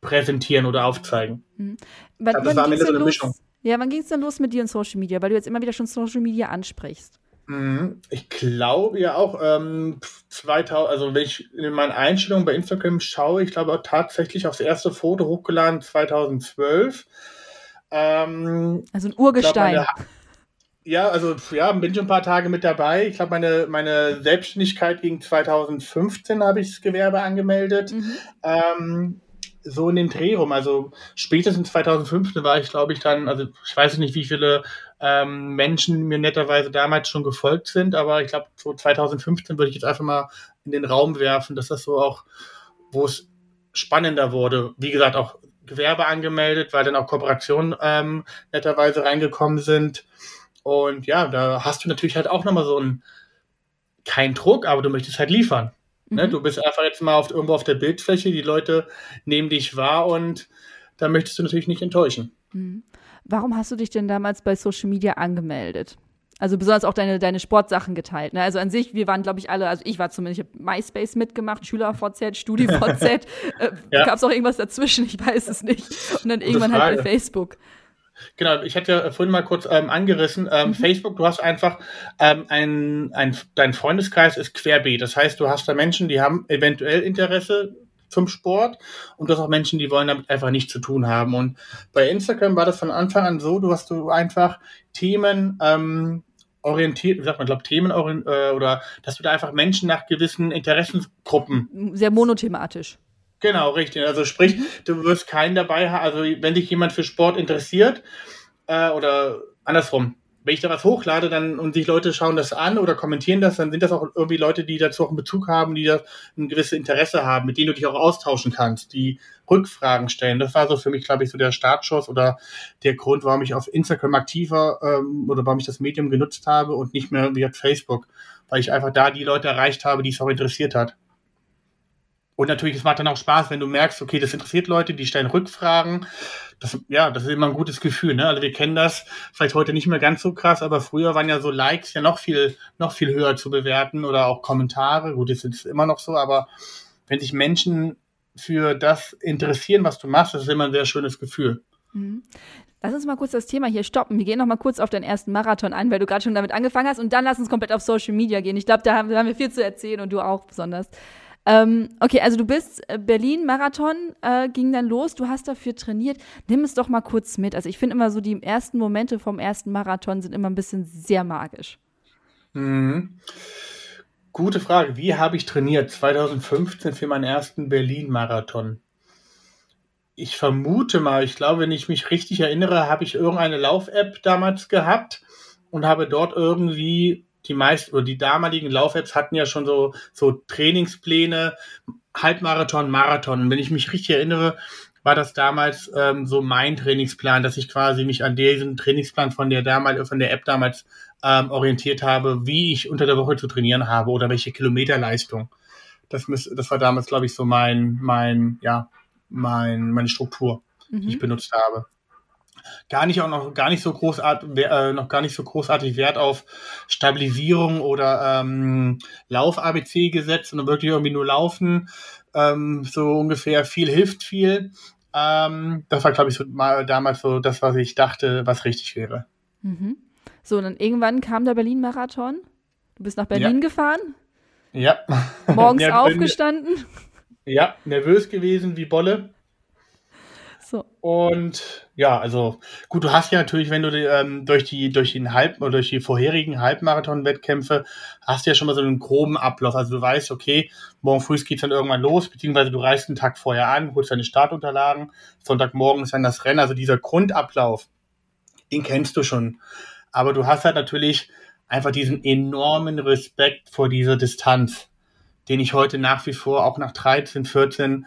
präsentieren oder aufzeigen. Mhm. Wann, also das war am Ende so eine Mischung. Ja, wann ging es denn los mit dir und Social Media? Weil du jetzt immer wieder schon Social Media ansprichst. Mhm. Ich glaube ja auch, ähm, 2000, also wenn ich in meinen Einstellungen bei Instagram schaue, ich glaube auch tatsächlich aufs erste Foto hochgeladen 2012. Ähm, also ein Urgestein. Glaub, ja, also ja, bin schon ein paar Tage mit dabei. Ich glaube, meine, meine Selbstständigkeit gegen 2015 habe ich das Gewerbe angemeldet. Mhm. Ähm, so in den Dreh rum. Also spätestens 2015 war ich, glaube ich, dann, also ich weiß nicht, wie viele ähm, Menschen mir netterweise damals schon gefolgt sind, aber ich glaube, so 2015 würde ich jetzt einfach mal in den Raum werfen, dass das so auch, wo es spannender wurde. Wie gesagt, auch Gewerbe angemeldet, weil dann auch Kooperationen ähm, netterweise reingekommen sind. Und ja, da hast du natürlich halt auch nochmal so ein, kein Druck, aber du möchtest halt liefern. Ne? Mhm. Du bist einfach jetzt mal auf, irgendwo auf der Bildfläche, die Leute nehmen dich wahr und da möchtest du natürlich nicht enttäuschen. Mhm. Warum hast du dich denn damals bei Social Media angemeldet? Also besonders auch deine, deine Sportsachen geteilt. Ne? Also an sich, wir waren, glaube ich, alle, also ich war zumindest, ich habe MySpace mitgemacht, SchülerVZ, StudiVZ. äh, ja. Gab es auch irgendwas dazwischen? Ich weiß es nicht. Und dann irgendwann halt bei Facebook. Genau, ich hatte ja vorhin mal kurz ähm, angerissen, ähm, mhm. Facebook, du hast einfach ähm, ein, ein, dein Freundeskreis ist querbeet. Das heißt, du hast da Menschen, die haben eventuell Interesse zum Sport und du hast auch Menschen, die wollen damit einfach nichts zu tun haben. Und bei Instagram war das von Anfang an so, du hast du einfach Themen ähm, orientiert, wie sagt man, glaube Themen äh, oder dass du da einfach Menschen nach gewissen Interessensgruppen. Sehr monothematisch. Genau, richtig. Also sprich, mhm. du wirst keinen dabei haben, also wenn dich jemand für Sport interessiert, äh, oder andersrum, wenn ich da was hochlade dann und sich Leute schauen das an oder kommentieren das, dann sind das auch irgendwie Leute, die dazu auch einen Bezug haben, die da ein gewisses Interesse haben, mit denen du dich auch austauschen kannst, die Rückfragen stellen. Das war so für mich, glaube ich, so der Startschuss oder der Grund, warum ich auf Instagram aktiver ähm, oder warum ich das Medium genutzt habe und nicht mehr wie auf Facebook, weil ich einfach da die Leute erreicht habe, die es auch interessiert hat. Und natürlich, es macht dann auch Spaß, wenn du merkst, okay, das interessiert Leute, die stellen Rückfragen. Das, ja, das ist immer ein gutes Gefühl, ne? Also wir kennen das vielleicht heute nicht mehr ganz so krass, aber früher waren ja so Likes ja noch viel, noch viel höher zu bewerten oder auch Kommentare. Gut, das ist immer noch so, aber wenn sich Menschen für das interessieren, was du machst, das ist immer ein sehr schönes Gefühl. Mhm. Lass uns mal kurz das Thema hier stoppen. Wir gehen noch mal kurz auf deinen ersten Marathon an, weil du gerade schon damit angefangen hast. Und dann lass uns komplett auf Social Media gehen. Ich glaube, da haben wir viel zu erzählen und du auch besonders. Ähm, okay, also du bist äh, Berlin-Marathon, äh, ging dann los, du hast dafür trainiert. Nimm es doch mal kurz mit. Also ich finde immer so, die ersten Momente vom ersten Marathon sind immer ein bisschen sehr magisch. Mhm. Gute Frage. Wie habe ich trainiert? 2015 für meinen ersten Berlin-Marathon. Ich vermute mal, ich glaube, wenn ich mich richtig erinnere, habe ich irgendeine Lauf-App damals gehabt und habe dort irgendwie die meisten oder die damaligen Lauf-Apps hatten ja schon so, so Trainingspläne, Halbmarathon, Marathon. Und wenn ich mich richtig erinnere, war das damals ähm, so mein Trainingsplan, dass ich quasi mich an diesen Trainingsplan von der damals, von der App damals ähm, orientiert habe, wie ich unter der Woche zu trainieren habe oder welche Kilometerleistung. Das, müß, das war damals, glaube ich, so mein, mein, ja, mein, meine Struktur, mhm. die ich mhm. benutzt habe gar nicht auch noch gar nicht so großartig, äh, noch gar nicht so großartig Wert auf Stabilisierung oder ähm, Lauf-ABC gesetzt, sondern wirklich irgendwie nur laufen. Ähm, so ungefähr viel hilft viel. Ähm, das war, glaube ich, so mal damals so das, was ich dachte, was richtig wäre. Mhm. So, und dann irgendwann kam der Berlin-Marathon. Du bist nach Berlin ja. gefahren? Ja. Morgens aufgestanden? Ja, nervös gewesen wie Bolle. So. Und ja, also gut, du hast ja natürlich, wenn du ähm, durch die durch den Halb oder durch die vorherigen Halbmarathon-Wettkämpfe hast du ja schon mal so einen groben Ablauf. Also du weißt, okay, morgen früh geht dann irgendwann los, beziehungsweise du reist einen Tag vorher an, holst deine Startunterlagen, Sonntagmorgen ist dann das Rennen. Also dieser Grundablauf, den kennst du schon. Aber du hast halt natürlich einfach diesen enormen Respekt vor dieser Distanz, den ich heute nach wie vor auch nach 13, 14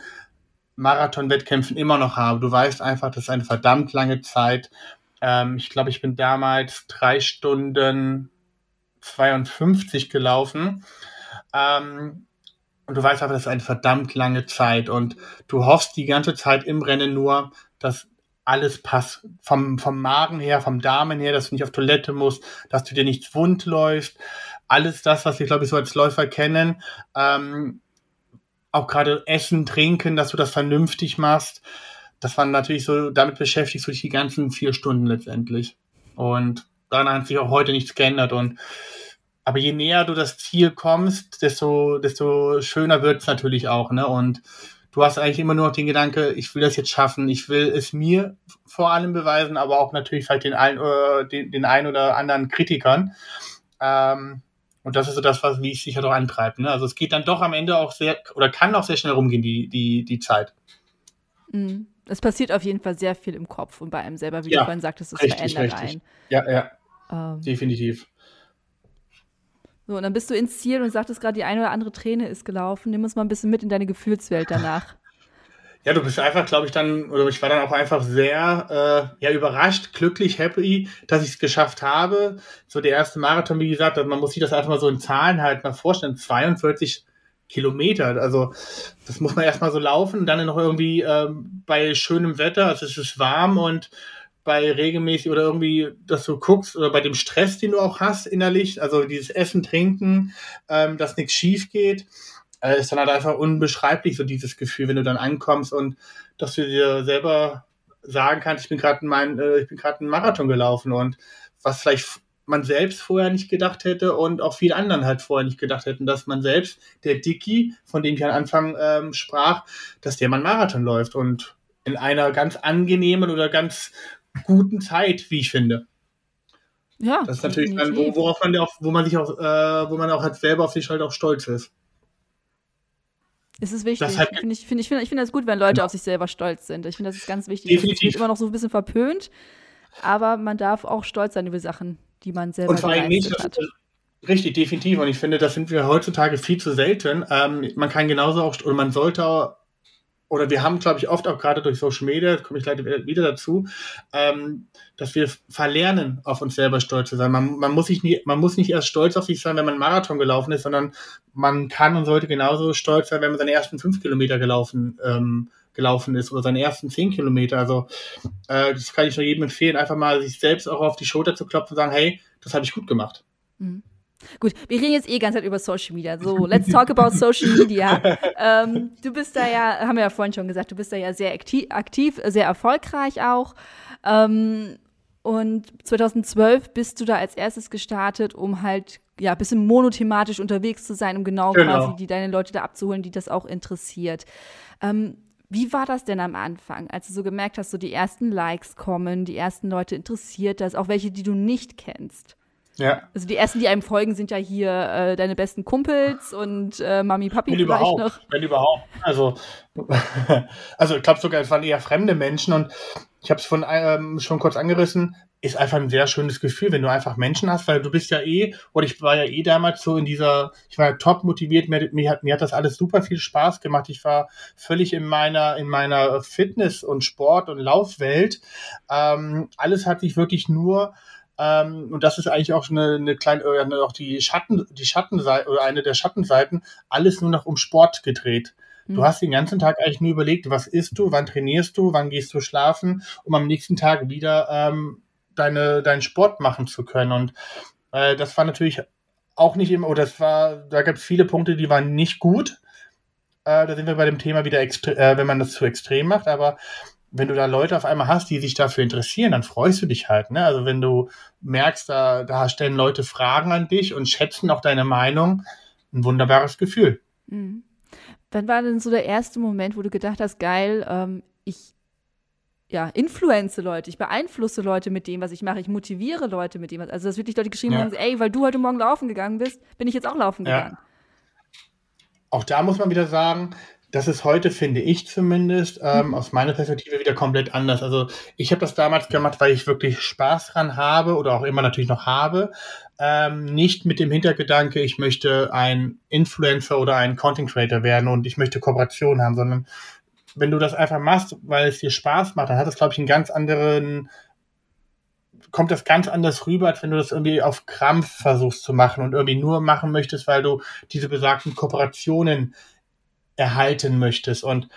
Marathon-Wettkämpfen immer noch habe. Du weißt einfach, das ist eine verdammt lange Zeit. Ähm, ich glaube, ich bin damals drei Stunden 52 gelaufen. Ähm, und du weißt einfach, das ist eine verdammt lange Zeit. Und du hoffst die ganze Zeit im Rennen nur, dass alles passt. Vom, vom Magen her, vom Darmen her, dass du nicht auf Toilette musst, dass du dir nichts wund läufst. Alles das, was wir, glaube ich, so als Läufer kennen. Ähm, auch gerade Essen, Trinken, dass du das vernünftig machst. Das war natürlich so, damit beschäftigst du dich die ganzen vier Stunden letztendlich. Und daran hat sich auch heute nichts geändert. Und aber je näher du das Ziel kommst, desto, desto schöner wird es natürlich auch. Ne? Und du hast eigentlich immer nur noch den Gedanke, ich will das jetzt schaffen, ich will es mir vor allem beweisen, aber auch natürlich vielleicht den einen, äh, den, den einen oder anderen Kritikern. Ähm, und das ist so das, was wie es sich halt auch antreibt. Ne? Also es geht dann doch am Ende auch sehr, oder kann auch sehr schnell rumgehen, die, die, die Zeit. Mhm. Es passiert auf jeden Fall sehr viel im Kopf und bei einem selber, wie ja, du vorhin sagtest, es richtig, verändert richtig. einen. Ja, ja. Ähm. Definitiv. So, und dann bist du ins Ziel und sagtest gerade, die eine oder andere Träne ist gelaufen. Nimm uns mal ein bisschen mit in deine Gefühlswelt danach. Ja, du bist einfach, glaube ich, dann, oder ich war dann auch einfach sehr äh, ja, überrascht, glücklich, happy, dass ich es geschafft habe. So der erste Marathon, wie gesagt, man muss sich das einfach mal so in Zahlen halt mal vorstellen. 42 Kilometer. Also das muss man erstmal so laufen dann noch irgendwie ähm, bei schönem Wetter, also es ist warm und bei regelmäßig oder irgendwie, dass du guckst oder bei dem Stress, den du auch hast innerlich, also dieses Essen, Trinken, ähm, dass nichts schief geht äh, ist dann halt einfach unbeschreiblich, so dieses Gefühl, wenn du dann ankommst und dass du dir selber sagen kannst, ich bin gerade mein, äh, ich bin gerade einen Marathon gelaufen und was vielleicht man selbst vorher nicht gedacht hätte und auch viele anderen halt vorher nicht gedacht hätten, dass man selbst, der Dicky, von dem ich am Anfang ähm, sprach, dass der mal einen Marathon läuft und in einer ganz angenehmen oder ganz guten Zeit, wie ich finde. Ja. Das ist natürlich dann, worauf man auch, wo man sich auch, äh, wo man auch halt selber auf sich halt auch stolz ist. Es ist wichtig. Das halt, finde ich, find, ich, find, ich find das gut, wenn Leute ja. auf sich selber stolz sind. Ich finde, das ist ganz wichtig. Definitiv. Das wird immer noch so ein bisschen verpönt, aber man darf auch stolz sein über Sachen, die man selber Und vor allem nicht, hat. Richtig, definitiv. Und ich finde, das sind wir heutzutage viel zu selten. Ähm, man kann genauso auch, oder man sollte auch oder wir haben, glaube ich, oft auch gerade durch Social Media, komme ich gleich wieder dazu, ähm, dass wir verlernen, auf uns selber stolz zu sein. Man, man, muss sich nie, man muss nicht erst stolz auf sich sein, wenn man einen Marathon gelaufen ist, sondern man kann und sollte genauso stolz sein, wenn man seine ersten fünf Kilometer gelaufen, ähm, gelaufen ist oder seine ersten zehn Kilometer. Also äh, das kann ich nur jedem empfehlen, einfach mal sich selbst auch auf die Schulter zu klopfen und sagen, hey, das habe ich gut gemacht. Mhm. Gut, wir reden jetzt eh ganz Zeit über Social Media. So, let's talk about Social Media. ähm, du bist da ja, haben wir ja vorhin schon gesagt, du bist da ja sehr aktiv, aktiv sehr erfolgreich auch. Ähm, und 2012 bist du da als erstes gestartet, um halt ja ein bisschen monothematisch unterwegs zu sein, um genau, genau. quasi die deine Leute da abzuholen, die das auch interessiert. Ähm, wie war das denn am Anfang, als du so gemerkt hast, so die ersten Likes kommen, die ersten Leute interessiert das, auch welche, die du nicht kennst? Ja. Also die ersten, die einem folgen, sind ja hier äh, deine besten Kumpels und äh, Mami, Papi wenn vielleicht überhaupt, noch. Wenn überhaupt. Also, also ich glaube sogar, es waren eher fremde Menschen und ich habe es von ähm, schon kurz angerissen, ist einfach ein sehr schönes Gefühl, wenn du einfach Menschen hast, weil du bist ja eh, oder ich war ja eh damals so in dieser, ich war ja top motiviert, mir, mir, hat, mir hat das alles super viel Spaß gemacht. Ich war völlig in meiner, in meiner Fitness- und Sport- und Laufwelt. Ähm, alles hat sich wirklich nur ähm, und das ist eigentlich auch eine, eine kleine, äh, auch die Schatten, die Schattenseite oder eine der Schattenseiten, alles nur noch um Sport gedreht. Du mhm. hast den ganzen Tag eigentlich nur überlegt, was isst du, wann trainierst du, wann gehst du schlafen, um am nächsten Tag wieder ähm, deine, deinen Sport machen zu können. Und äh, das war natürlich auch nicht immer, oder es war, da gab es viele Punkte, die waren nicht gut. Äh, da sind wir bei dem Thema wieder, äh, wenn man das zu extrem macht, aber wenn du da Leute auf einmal hast, die sich dafür interessieren, dann freust du dich halt. Ne? Also wenn du merkst, da, da stellen Leute Fragen an dich und schätzen auch deine Meinung, ein wunderbares Gefühl. Mhm. Wann war denn so der erste Moment, wo du gedacht hast, geil, ähm, ich ja, influence Leute, ich beeinflusse Leute mit dem, was ich mache, ich motiviere Leute mit dem, was, also dass wirklich Leute geschrieben ja. haben, ey, weil du heute Morgen laufen gegangen bist, bin ich jetzt auch laufen ja. gegangen. Auch da muss man wieder sagen, das ist heute, finde ich zumindest, ähm, mhm. aus meiner Perspektive wieder komplett anders. Also ich habe das damals gemacht, weil ich wirklich Spaß dran habe oder auch immer natürlich noch habe. Ähm, nicht mit dem Hintergedanke, ich möchte ein Influencer oder ein Content Creator werden und ich möchte Kooperation haben, sondern wenn du das einfach machst, weil es dir Spaß macht, dann hat es, glaube ich, einen ganz anderen, kommt das ganz anders rüber, als wenn du das irgendwie auf Krampf versuchst zu machen und irgendwie nur machen möchtest, weil du diese besagten Kooperationen erhalten möchtest. Und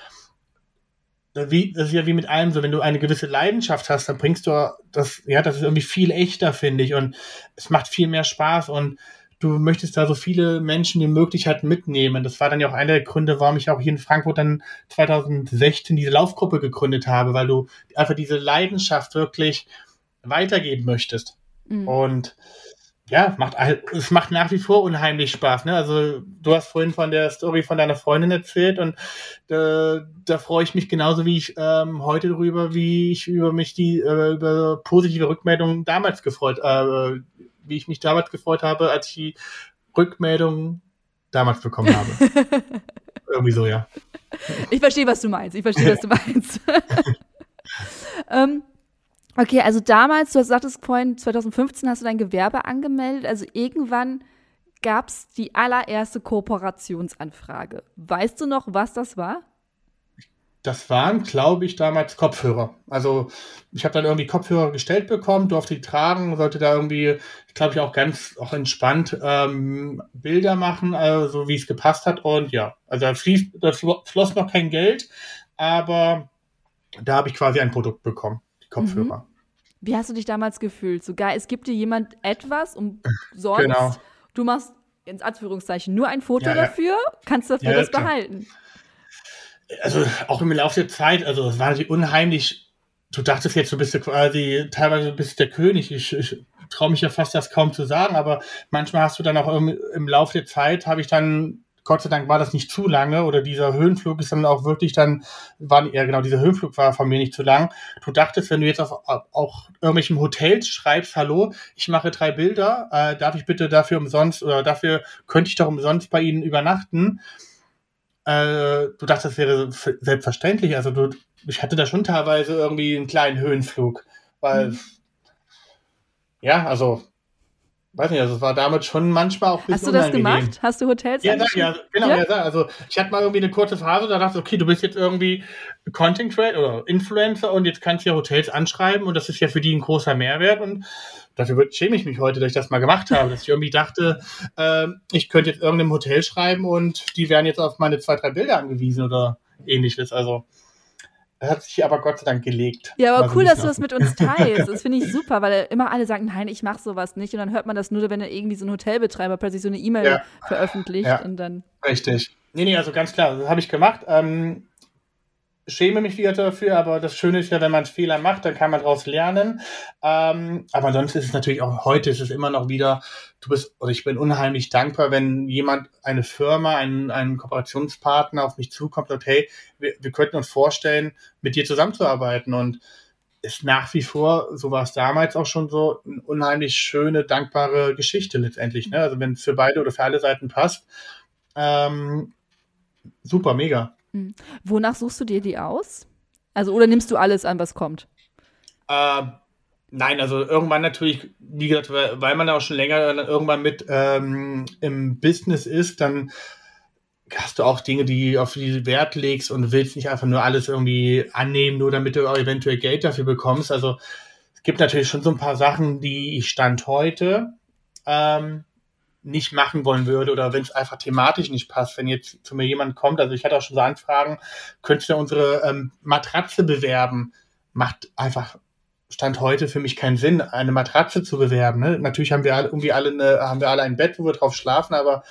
wie, das ist ja wie mit allem so, wenn du eine gewisse Leidenschaft hast, dann bringst du das, ja, das ist irgendwie viel echter, finde ich. Und es macht viel mehr Spaß und du möchtest da so viele Menschen wie möglich halt mitnehmen. Das war dann ja auch einer der Gründe, warum ich auch hier in Frankfurt dann 2016 diese Laufgruppe gegründet habe, weil du einfach diese Leidenschaft wirklich weitergeben möchtest. Mhm. Und ja, macht, es macht nach wie vor unheimlich Spaß. Ne? Also du hast vorhin von der Story von deiner Freundin erzählt und äh, da freue ich mich genauso wie ich ähm, heute darüber, wie ich über mich die äh, über positive Rückmeldungen damals gefreut, äh, wie ich mich damals gefreut habe, als ich die Rückmeldung damals bekommen habe. Irgendwie so, ja. Ich verstehe, was du meinst. Ich verstehe, was du meinst. ähm, Okay, also damals, du sagtest vorhin, 2015 hast du dein Gewerbe angemeldet. Also irgendwann gab es die allererste Kooperationsanfrage. Weißt du noch, was das war? Das waren, glaube ich, damals Kopfhörer. Also ich habe dann irgendwie Kopfhörer gestellt bekommen, durfte die tragen, sollte da irgendwie, glaube ich, auch ganz auch entspannt ähm, Bilder machen, also wie es gepasst hat. Und ja, also da, fließ, da floss noch kein Geld, aber da habe ich quasi ein Produkt bekommen. Kopfhörer. Mhm. Wie hast du dich damals gefühlt? So geil, es gibt dir jemand etwas umsonst. Genau. Du machst in Anführungszeichen nur ein Foto ja, dafür, kannst dafür ja, das klar. behalten. Also auch im Laufe der Zeit, also es war natürlich unheimlich. Du dachtest jetzt, du bist ja quasi teilweise bist der König. Ich, ich traue mich ja fast das kaum zu sagen, aber manchmal hast du dann auch im, im Laufe der Zeit, habe ich dann Gott sei Dank war das nicht zu lange oder dieser Höhenflug ist dann auch wirklich dann, war, ja genau, dieser Höhenflug war von mir nicht zu lang. Du dachtest, wenn du jetzt auf, auch irgendwelchen Hotels schreibst, hallo, ich mache drei Bilder, äh, darf ich bitte dafür umsonst oder dafür könnte ich doch umsonst bei Ihnen übernachten? Äh, du dachtest, das wäre selbstverständlich. Also du, ich hatte da schon teilweise irgendwie einen kleinen Höhenflug, weil, mhm. ja, also weiß nicht, also es war damals schon manchmal auch ein bisschen Hast du das unangenehm. gemacht? Hast du Hotels Ja, da, ja genau. Ja? Ja, also ich hatte mal irgendwie eine kurze Phase, da dachte ich, okay, du bist jetzt irgendwie Content Creator oder Influencer und jetzt kannst du ja Hotels anschreiben und das ist ja für die ein großer Mehrwert und dafür schäme ich mich heute, dass ich das mal gemacht habe, dass ich irgendwie dachte, äh, ich könnte jetzt irgendeinem Hotel schreiben und die wären jetzt auf meine zwei, drei Bilder angewiesen oder ähnliches. Also hat sich aber Gott sei Dank gelegt. Ja, aber cool, dass du das mit uns teilst. Das finde ich super, weil immer alle sagen, nein, ich mache sowas nicht. Und dann hört man das nur, wenn irgendwie so ein Hotelbetreiber plötzlich so eine E-Mail ja. veröffentlicht ja. und dann. Richtig. Nee, nee, also ganz klar, das habe ich gemacht. Ähm, schäme mich wieder dafür, aber das Schöne ist ja, wenn man Fehler macht, dann kann man daraus lernen. Ähm, aber sonst ist es natürlich auch heute ist es immer noch wieder, du bist, oder ich bin unheimlich dankbar, wenn jemand, eine Firma, ein, ein Kooperationspartner auf mich zukommt und sagt, hey, wir, wir könnten uns vorstellen, mit dir zusammenzuarbeiten und ist nach wie vor, so war es damals auch schon so, eine unheimlich schöne, dankbare Geschichte letztendlich. Ne? Also wenn es für beide oder für alle Seiten passt, ähm, super, mega. Hm. Wonach suchst du dir die aus? Also, oder nimmst du alles an, was kommt? Äh, nein, also irgendwann natürlich, wie gesagt, weil man da auch schon länger irgendwann mit ähm, im Business ist, dann hast du auch Dinge, die auf die du Wert legst und willst nicht einfach nur alles irgendwie annehmen, nur damit du auch eventuell Geld dafür bekommst. Also es gibt natürlich schon so ein paar Sachen, die ich stand heute ähm, nicht machen wollen würde oder wenn es einfach thematisch nicht passt, wenn jetzt zu mir jemand kommt, also ich hatte auch schon so Anfragen, könntest du unsere ähm, Matratze bewerben? Macht einfach Stand heute für mich keinen Sinn, eine Matratze zu bewerben. Ne? Natürlich haben wir alle irgendwie alle eine, haben wir alle ein Bett, wo wir drauf schlafen, aber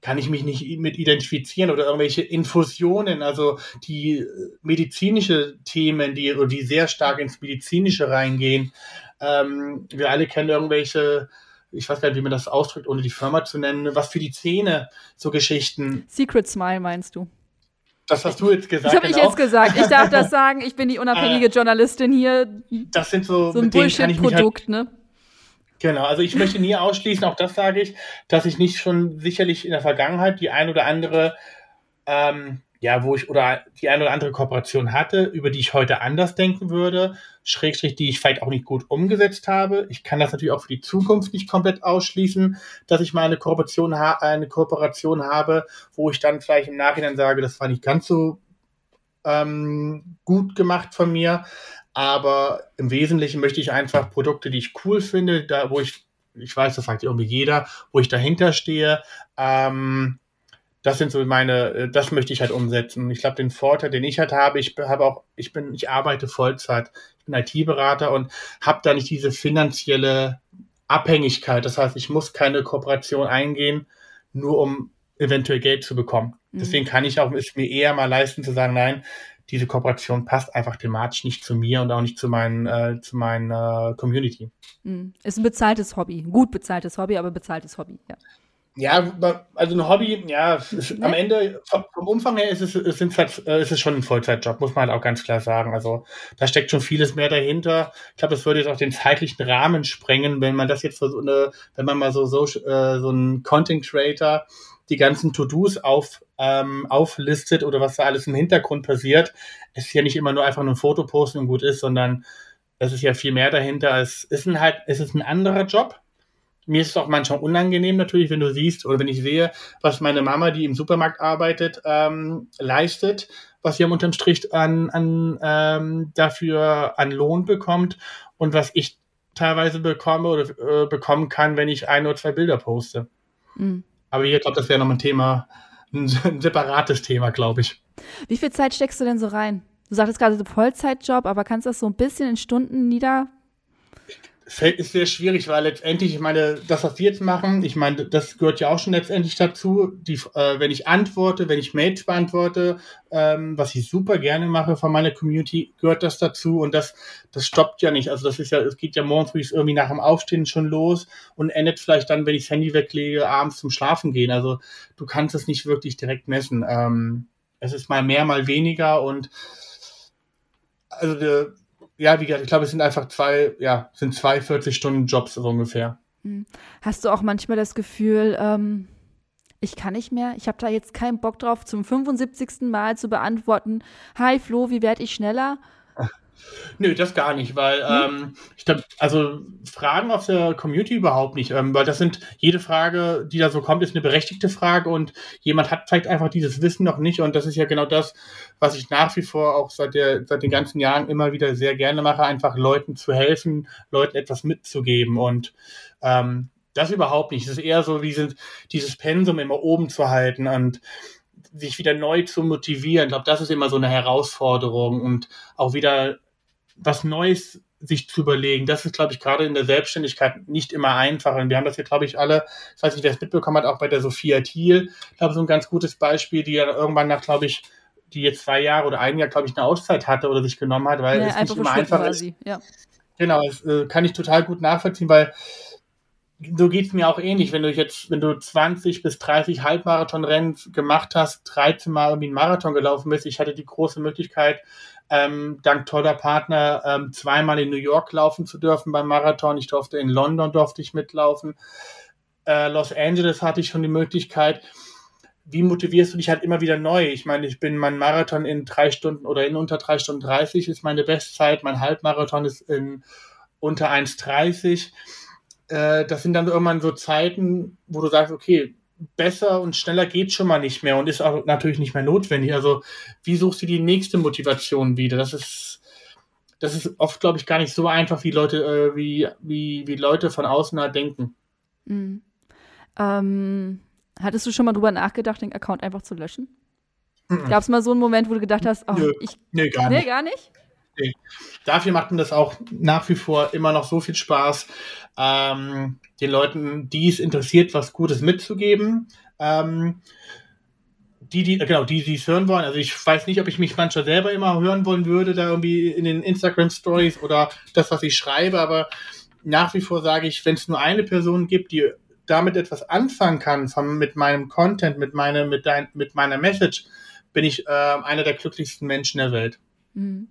kann ich mich nicht mit identifizieren oder irgendwelche Infusionen, also die äh, medizinische Themen, die, die sehr stark ins Medizinische reingehen. Ähm, wir alle kennen irgendwelche, ich weiß gar nicht, wie man das ausdrückt, ohne die Firma zu nennen, was für die Zähne, so Geschichten. Secret Smile meinst du? Das hast du jetzt gesagt. Das habe genau. ich jetzt gesagt. Ich darf das sagen. Ich bin die unabhängige äh, Journalistin hier. Das sind so, so ein Bullshit-Produkt, halt, ne? Genau, also ich möchte nie ausschließen, auch das sage ich, dass ich nicht schon sicherlich in der Vergangenheit die ein oder andere, ähm, ja, wo ich oder die ein oder andere Kooperation hatte, über die ich heute anders denken würde, Schrägstrich, die ich vielleicht auch nicht gut umgesetzt habe. Ich kann das natürlich auch für die Zukunft nicht komplett ausschließen, dass ich mal eine Kooperation, eine Kooperation habe, wo ich dann vielleicht im Nachhinein sage, das war nicht ganz so ähm, gut gemacht von mir. Aber im Wesentlichen möchte ich einfach Produkte, die ich cool finde, da wo ich, ich weiß, das sagt irgendwie jeder, wo ich dahinter stehe. Ähm, das sind so meine, äh, das möchte ich halt umsetzen. Ich glaube, den Vorteil, den ich halt habe, ich habe auch, ich bin, ich arbeite Vollzeit, bin IT-Berater und habe da nicht diese finanzielle Abhängigkeit. Das heißt, ich muss keine Kooperation eingehen, nur um eventuell Geld zu bekommen. Mhm. Deswegen kann ich auch es mir eher mal leisten zu sagen, nein, diese Kooperation passt einfach thematisch nicht zu mir und auch nicht zu meinen, äh, zu meiner Community. Mhm. Ist ein bezahltes Hobby. Gut bezahltes Hobby, aber bezahltes Hobby, ja. Ja, also ein Hobby, ja, ist, ne? am Ende vom, Umfang her ist es, ist, es halt, äh, ist es schon ein Vollzeitjob, muss man halt auch ganz klar sagen. Also da steckt schon vieles mehr dahinter. Ich glaube, das würde jetzt auch den zeitlichen Rahmen sprengen, wenn man das jetzt für so eine, wenn man mal so, so, äh, so ein Content Creator die ganzen To-Dos auf, ähm, auflistet oder was da alles im Hintergrund passiert. Es ist ja nicht immer nur einfach nur ein Foto posten und gut ist, sondern es ist ja viel mehr dahinter. Es ist ein halt, es ist ein anderer Job. Mir ist es auch manchmal unangenehm natürlich, wenn du siehst oder wenn ich sehe, was meine Mama, die im Supermarkt arbeitet, ähm, leistet, was sie am unterm Strich an, an ähm, dafür an Lohn bekommt und was ich teilweise bekomme oder äh, bekommen kann, wenn ich ein oder zwei Bilder poste. Mhm. Aber ich glaube, das wäre noch ein Thema, ein, ein separates Thema, glaube ich. Wie viel Zeit steckst du denn so rein? Du sagtest gerade so Vollzeitjob, aber kannst du das so ein bisschen in Stunden nieder ist sehr schwierig, weil letztendlich, ich meine, das, was wir jetzt machen, ich meine, das gehört ja auch schon letztendlich dazu, die, äh, wenn ich antworte, wenn ich Mails beantworte, ähm, was ich super gerne mache von meiner Community, gehört das dazu und das, das stoppt ja nicht. Also das ist ja, es geht ja morgens früh irgendwie nach dem Aufstehen schon los und endet vielleicht dann, wenn ich das Handy weglege, abends zum Schlafen gehen. Also du kannst es nicht wirklich direkt messen. Ähm, es ist mal mehr, mal weniger und also der, ja, wie gesagt, ich glaube, es sind einfach zwei, ja, sind zwei 40-Stunden-Jobs so ungefähr. Hm. Hast du auch manchmal das Gefühl, ähm, ich kann nicht mehr, ich habe da jetzt keinen Bock drauf, zum 75. Mal zu beantworten, hi Flo, wie werde ich schneller? Nö, das gar nicht, weil hm? ähm, ich glaube, also Fragen aus der Community überhaupt nicht, ähm, weil das sind, jede Frage, die da so kommt, ist eine berechtigte Frage und jemand hat vielleicht einfach dieses Wissen noch nicht und das ist ja genau das, was ich nach wie vor auch seit, der, seit den ganzen Jahren immer wieder sehr gerne mache, einfach Leuten zu helfen, Leuten etwas mitzugeben und ähm, das überhaupt nicht. Es ist eher so, dieses, dieses Pensum immer oben zu halten und sich wieder neu zu motivieren. Ich glaube, das ist immer so eine Herausforderung und auch wieder was Neues sich zu überlegen. Das ist, glaube ich, gerade in der Selbstständigkeit nicht immer einfach. Und wir haben das hier, glaube ich, alle, ich weiß nicht, wer es mitbekommen hat, auch bei der Sophia Thiel, ich glaube, so ein ganz gutes Beispiel, die dann irgendwann nach, glaube ich, die jetzt zwei Jahre oder ein Jahr, glaube ich, eine Auszeit hatte oder sich genommen hat, weil ja, es nicht immer einfach ist. Ja. Genau, das äh, kann ich total gut nachvollziehen, weil so geht es mir auch ähnlich, wenn du jetzt, wenn du 20 bis 30 Halbmarathonrennen gemacht hast, 13 Mal irgendwie einen Marathon gelaufen bist. Ich hatte die große Möglichkeit, ähm, dank toller Partner ähm, zweimal in New York laufen zu dürfen beim Marathon. Ich durfte in London durfte ich mitlaufen. Äh, Los Angeles hatte ich schon die Möglichkeit. Wie motivierst du dich halt immer wieder neu? Ich meine, ich bin mein Marathon in drei Stunden oder in unter drei Stunden 30 ist meine Bestzeit. Mein Halbmarathon ist in unter 1,30. Äh, das sind dann irgendwann so Zeiten, wo du sagst, okay, besser und schneller geht schon mal nicht mehr und ist auch natürlich nicht mehr notwendig. Also wie suchst du die nächste Motivation wieder? Das ist, das ist oft, glaube ich, gar nicht so einfach, wie Leute, äh, wie, wie, wie Leute von außen halt denken. Mhm. Ähm, hattest du schon mal drüber nachgedacht, den Account einfach zu löschen? Mhm. Gab es mal so einen Moment, wo du gedacht hast, oh, Nö. ich. Nee, gar nicht. Nee, gar nicht? Nee. Dafür macht mir das auch nach wie vor immer noch so viel Spaß, ähm, den Leuten, die es interessiert, was Gutes mitzugeben. Ähm, die, die, genau, die, die es hören wollen. Also ich weiß nicht, ob ich mich manchmal selber immer hören wollen würde, da irgendwie in den Instagram Stories oder das, was ich schreibe, aber nach wie vor sage ich, wenn es nur eine Person gibt, die damit etwas anfangen kann, von, mit meinem Content, mit, meine, mit, dein, mit meiner Message, bin ich äh, einer der glücklichsten Menschen der Welt. Mhm.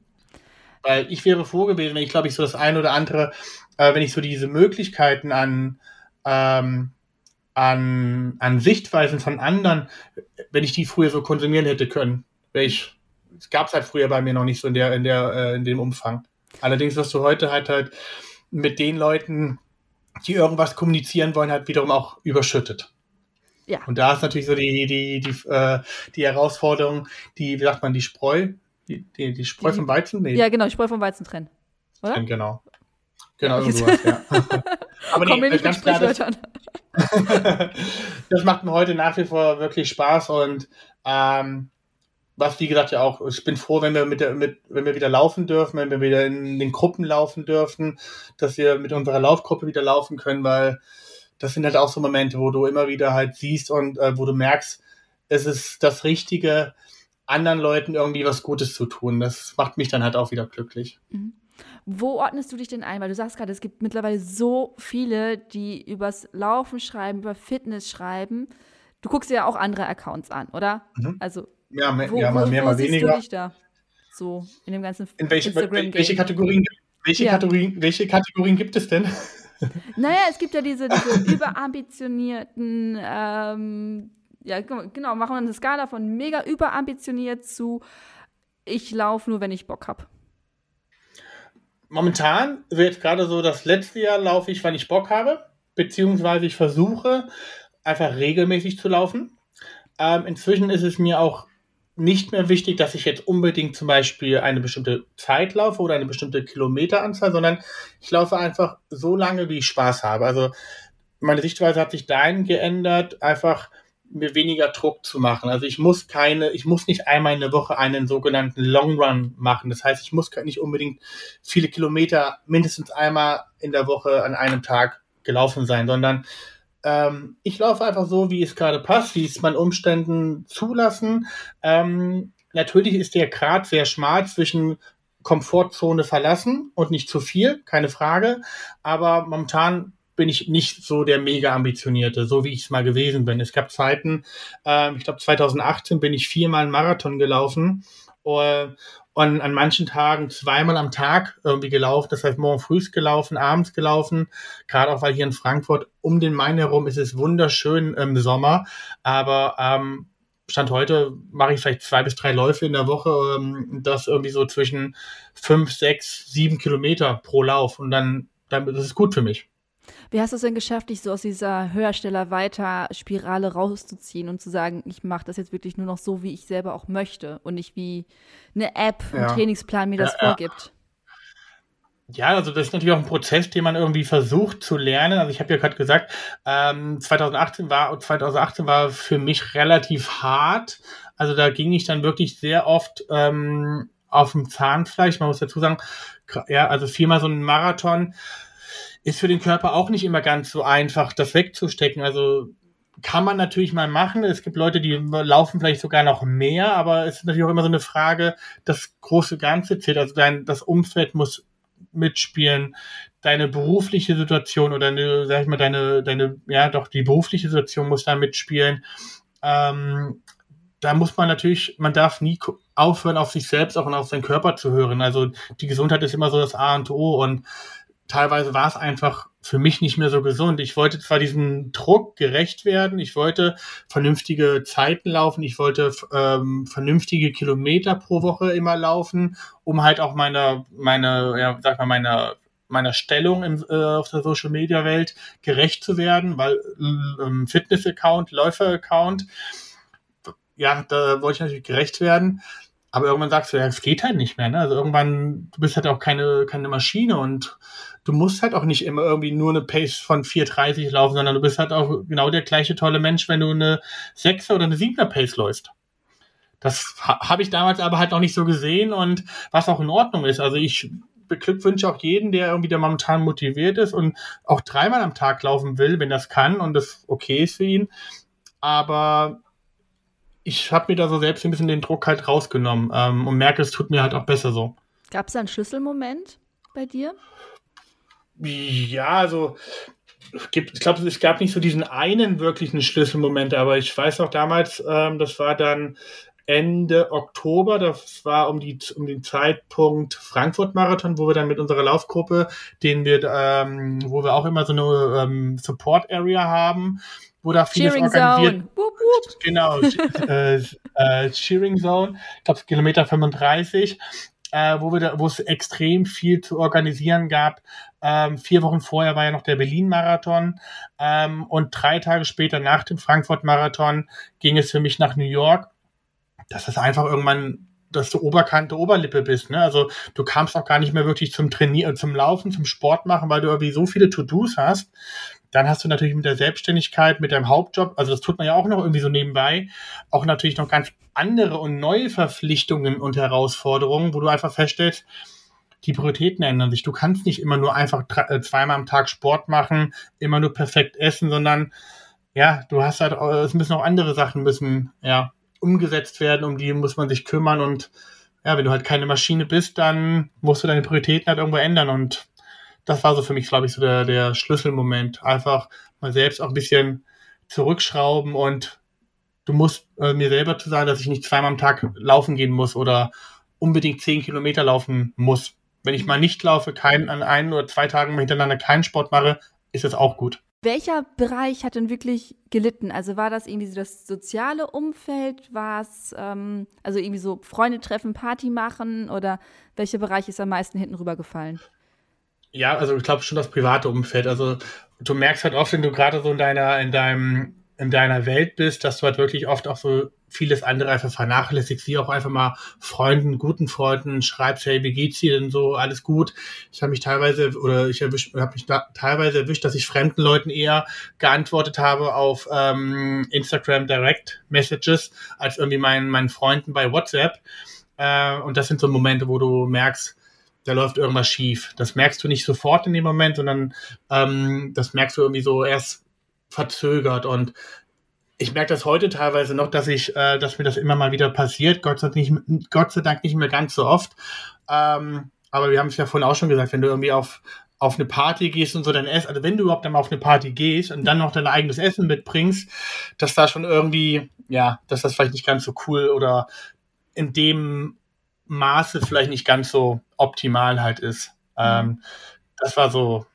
Weil ich wäre froh gewesen, wenn ich, glaube ich, so das eine oder andere, äh, wenn ich so diese Möglichkeiten an, ähm, an, an Sichtweisen von anderen, wenn ich die früher so konsumieren hätte können. Ich, es gab es halt früher bei mir noch nicht so in der, in der, äh, in dem Umfang. Allerdings wirst du heute halt halt mit den Leuten, die irgendwas kommunizieren wollen, halt wiederum auch überschüttet. Ja. Und da ist natürlich so die, die, die, äh, die Herausforderung, die, wie sagt man, die Spreu, die, die, die Spreu vom Weizen? Nee. Ja, genau, die Spreu vom Weizen trennen. Oder? Trennen, genau. Genau, irgendwas, ja. Aber Komm nee, ganz klar, das, das macht mir heute nach wie vor wirklich Spaß und ähm, was wie gesagt ja auch, ich bin froh, wenn wir mit der, mit, wenn wir wieder laufen dürfen, wenn wir wieder in den Gruppen laufen dürfen, dass wir mit unserer Laufgruppe wieder laufen können, weil das sind halt auch so Momente, wo du immer wieder halt siehst und äh, wo du merkst, es ist das Richtige, anderen Leuten irgendwie was Gutes zu tun. Das macht mich dann halt auch wieder glücklich. Mhm. Wo ordnest du dich denn ein? Weil du sagst gerade, es gibt mittlerweile so viele, die übers Laufen schreiben, über Fitness schreiben. Du guckst dir ja auch andere Accounts an, oder? Mhm. Also ja, mehr, wo, ja, mal mehr, wo mal weniger. Du dich da? So in dem ganzen in welche, welche Kategorien, welche, ja. Kategorien, welche Kategorien gibt es denn? Naja, es gibt ja diese, diese überambitionierten, ähm, ja, genau, machen wir eine Skala von mega überambitioniert zu ich laufe nur, wenn ich Bock habe momentan wird gerade so, das letzte Jahr laufe ich, wann ich Bock habe, beziehungsweise ich versuche einfach regelmäßig zu laufen. Ähm, inzwischen ist es mir auch nicht mehr wichtig, dass ich jetzt unbedingt zum Beispiel eine bestimmte Zeit laufe oder eine bestimmte Kilometeranzahl, sondern ich laufe einfach so lange, wie ich Spaß habe. Also meine Sichtweise hat sich dahin geändert, einfach mir weniger Druck zu machen. Also ich muss keine, ich muss nicht einmal in der Woche einen sogenannten Long Run machen. Das heißt, ich muss nicht unbedingt viele Kilometer mindestens einmal in der Woche an einem Tag gelaufen sein, sondern ähm, ich laufe einfach so, wie es gerade passt, wie es meinen Umständen zulassen. Ähm, natürlich ist der Grad sehr schmal zwischen Komfortzone verlassen und nicht zu viel, keine Frage. Aber momentan bin ich nicht so der mega ambitionierte, so wie ich es mal gewesen bin. Es gab Zeiten, äh, ich glaube 2018 bin ich viermal einen Marathon gelaufen äh, und an manchen Tagen zweimal am Tag irgendwie gelaufen. Das heißt, morgen früh gelaufen, abends gelaufen. Gerade auch, weil hier in Frankfurt um den Main herum ist es wunderschön im Sommer. Aber ähm, Stand heute mache ich vielleicht zwei bis drei Läufe in der Woche. Ähm, das irgendwie so zwischen fünf, sechs, sieben Kilometer pro Lauf. Und dann, dann ist gut für mich. Wie hast du es denn geschafft, dich so aus dieser Höhersteller weiter Spirale rauszuziehen und zu sagen, ich mache das jetzt wirklich nur noch so, wie ich selber auch möchte und nicht wie eine App, ein ja. Trainingsplan mir das ja, vorgibt? Ja, also das ist natürlich auch ein Prozess, den man irgendwie versucht zu lernen. Also ich habe ja gerade gesagt, ähm, 2018 war 2018 war für mich relativ hart. Also da ging ich dann wirklich sehr oft ähm, auf dem Zahnfleisch. Man muss dazu sagen, ja, also viermal so ein Marathon ist für den Körper auch nicht immer ganz so einfach, das wegzustecken. Also kann man natürlich mal machen. Es gibt Leute, die laufen vielleicht sogar noch mehr, aber es ist natürlich auch immer so eine Frage, das große Ganze zählt. Also dein, das Umfeld muss mitspielen, deine berufliche Situation oder eine, sag ich mal, deine, deine, ja doch, die berufliche Situation muss da mitspielen. Ähm, da muss man natürlich, man darf nie aufhören, auf sich selbst auch und auf seinen Körper zu hören. Also die Gesundheit ist immer so das A und O und teilweise war es einfach für mich nicht mehr so gesund. Ich wollte zwar diesem Druck gerecht werden, ich wollte vernünftige Zeiten laufen, ich wollte ähm, vernünftige Kilometer pro Woche immer laufen, um halt auch meiner, meine, ja, sag mal, meiner meiner Stellung im, äh, auf der Social Media Welt gerecht zu werden, weil ähm, Fitness Account, Läufer Account, ja, da wollte ich natürlich gerecht werden. Aber irgendwann sagst du, ja, es geht halt nicht mehr. Ne? Also irgendwann, du bist halt auch keine, keine Maschine und du musst halt auch nicht immer irgendwie nur eine Pace von 4,30 laufen, sondern du bist halt auch genau der gleiche tolle Mensch, wenn du eine 6er oder eine 7er Pace läufst. Das ha habe ich damals aber halt noch nicht so gesehen und was auch in Ordnung ist. Also ich beglückwünsche auch jeden, der irgendwie der momentan motiviert ist und auch dreimal am Tag laufen will, wenn das kann und das okay ist für ihn. Aber ich habe mir da so selbst ein bisschen den Druck halt rausgenommen ähm, und merke, es tut mir halt auch besser so. Gab es einen Schlüsselmoment bei dir? Ja, also gibt, ich glaube, es gab nicht so diesen einen wirklichen Schlüsselmoment, aber ich weiß auch damals, ähm, das war dann Ende Oktober, das war um, die, um den Zeitpunkt Frankfurt-Marathon, wo wir dann mit unserer Laufgruppe, den wir, ähm, wo wir auch immer so eine ähm, Support-Area haben, wo da vieles Cheering organisiert. Zone. Boop, boop. Genau, äh, äh, Cheering Zone, ich glaube Kilometer 35, äh, wo wir da, wo es extrem viel zu organisieren gab. Ähm, vier Wochen vorher war ja noch der Berlin-Marathon ähm, und drei Tage später nach dem Frankfurt-Marathon ging es für mich nach New York das ist einfach irgendwann, dass du Oberkante, Oberlippe bist. Ne? Also du kamst auch gar nicht mehr wirklich zum Trainieren, zum Laufen, zum Sport machen, weil du irgendwie so viele To-Dos hast. Dann hast du natürlich mit der Selbstständigkeit, mit deinem Hauptjob, also das tut man ja auch noch irgendwie so nebenbei, auch natürlich noch ganz andere und neue Verpflichtungen und Herausforderungen, wo du einfach feststellst, die Prioritäten ändern sich. Du kannst nicht immer nur einfach äh, zweimal am Tag Sport machen, immer nur perfekt essen, sondern ja, du hast halt, äh, es müssen auch andere Sachen müssen, ja, umgesetzt werden, um die muss man sich kümmern und ja, wenn du halt keine Maschine bist, dann musst du deine Prioritäten halt irgendwo ändern und das war so für mich, glaube ich, so der, der Schlüsselmoment. Einfach mal selbst auch ein bisschen zurückschrauben und du musst äh, mir selber zu sagen, dass ich nicht zweimal am Tag laufen gehen muss oder unbedingt zehn Kilometer laufen muss. Wenn ich mal nicht laufe, keinen an ein oder zwei Tagen hintereinander keinen Sport mache, ist es auch gut. Welcher Bereich hat denn wirklich gelitten? Also war das irgendwie so das soziale Umfeld? War es ähm, also irgendwie so Freunde treffen, Party machen oder welcher Bereich ist am meisten hinten rübergefallen? Ja, also ich glaube schon das private Umfeld. Also du merkst halt oft, wenn du gerade so in deiner, in deinem, in deiner Welt bist, dass du halt wirklich oft auch so vieles andere einfach vernachlässigst, wie auch einfach mal Freunden, guten Freunden schreibst, hey, wie geht's dir denn so, alles gut? Ich habe mich teilweise oder ich habe mich da teilweise erwischt, dass ich fremden Leuten eher geantwortet habe auf ähm, Instagram Direct Messages als irgendwie meinen meinen Freunden bei WhatsApp. Äh, und das sind so Momente, wo du merkst, da läuft irgendwas schief. Das merkst du nicht sofort in dem Moment, sondern ähm, das merkst du irgendwie so erst verzögert und ich merke das heute teilweise noch, dass ich, äh, dass mir das immer mal wieder passiert. Gott sei Dank nicht, Gott sei Dank nicht mehr ganz so oft. Ähm, aber wir haben es ja vorhin auch schon gesagt, wenn du irgendwie auf, auf eine Party gehst und so dein Essen, also wenn du überhaupt einmal auf eine Party gehst und dann noch dein eigenes Essen mitbringst, dass da schon irgendwie, ja, dass das vielleicht nicht ganz so cool oder in dem Maße vielleicht nicht ganz so optimal halt ist. Ähm, das war so,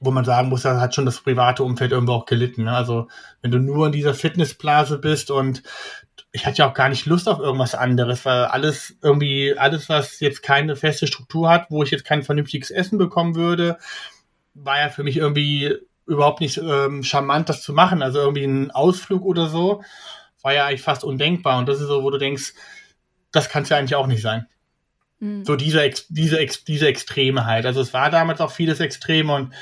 wo man sagen muss, da hat schon das private Umfeld irgendwo auch gelitten. Ne? Also wenn du nur in dieser Fitnessblase bist und ich hatte ja auch gar nicht Lust auf irgendwas anderes, weil alles irgendwie, alles, was jetzt keine feste Struktur hat, wo ich jetzt kein vernünftiges Essen bekommen würde, war ja für mich irgendwie überhaupt nicht ähm, charmant, das zu machen. Also irgendwie ein Ausflug oder so, war ja eigentlich fast undenkbar. Und das ist so, wo du denkst, das kann es ja eigentlich auch nicht sein. Mhm. So diese, diese, diese Extreme halt. Also es war damals auch vieles Extreme und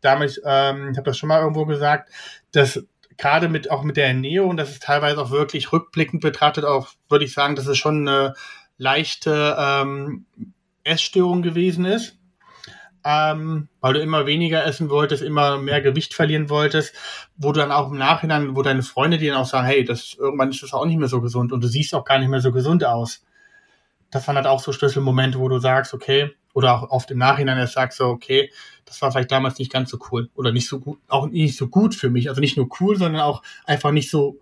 damit, ähm, ich habe das schon mal irgendwo gesagt, dass gerade mit auch mit der Ernährung, das ist teilweise auch wirklich rückblickend betrachtet, auch würde ich sagen, dass es schon eine leichte ähm, Essstörung gewesen ist. Ähm, weil du immer weniger essen wolltest, immer mehr Gewicht verlieren wolltest, wo du dann auch im Nachhinein, wo deine Freunde dir dann auch sagen, hey, das irgendwann ist das auch nicht mehr so gesund und du siehst auch gar nicht mehr so gesund aus das waren halt auch so Schlüsselmomente, wo du sagst, okay, oder auch oft im Nachhinein erst sagst so, okay, das war vielleicht damals nicht ganz so cool oder nicht so gut, auch nicht so gut für mich. Also nicht nur cool, sondern auch einfach nicht so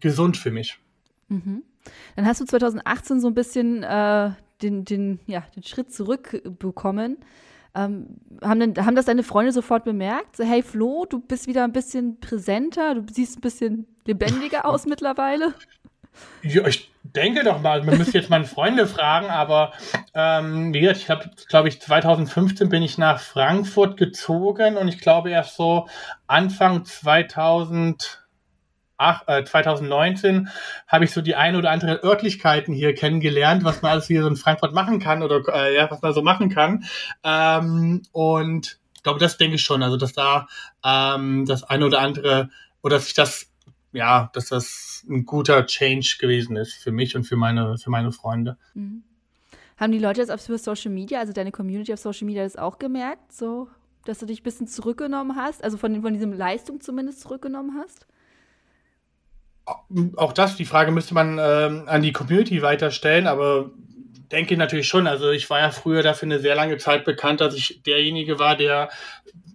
gesund für mich. Mhm. Dann hast du 2018 so ein bisschen äh, den, den, ja, den Schritt zurückbekommen. Ähm, haben, denn, haben das deine Freunde sofort bemerkt? So, hey Flo, du bist wieder ein bisschen präsenter, du siehst ein bisschen lebendiger aus mittlerweile? Ja, ich denke doch mal, wir müssen jetzt meine Freunde fragen, aber ähm, wie gesagt, ich habe, glaube ich, 2015 bin ich nach Frankfurt gezogen und ich glaube erst so Anfang 2000, ach, äh, 2019 habe ich so die ein oder andere Örtlichkeiten hier kennengelernt, was man alles hier in Frankfurt machen kann oder äh, ja, was man so machen kann. Ähm, und ich glaube, das denke ich schon, also dass da ähm, das eine oder andere oder dass sich das ja, dass das ein guter Change gewesen ist für mich und für meine, für meine Freunde. Mhm. Haben die Leute das auf Social Media, also deine Community auf Social Media, das auch gemerkt, so, dass du dich ein bisschen zurückgenommen hast, also von, von diesem Leistung zumindest zurückgenommen hast? Auch das, die Frage müsste man ähm, an die Community weiterstellen, aber denke natürlich schon. Also ich war ja früher dafür eine sehr lange Zeit bekannt, dass ich derjenige war, der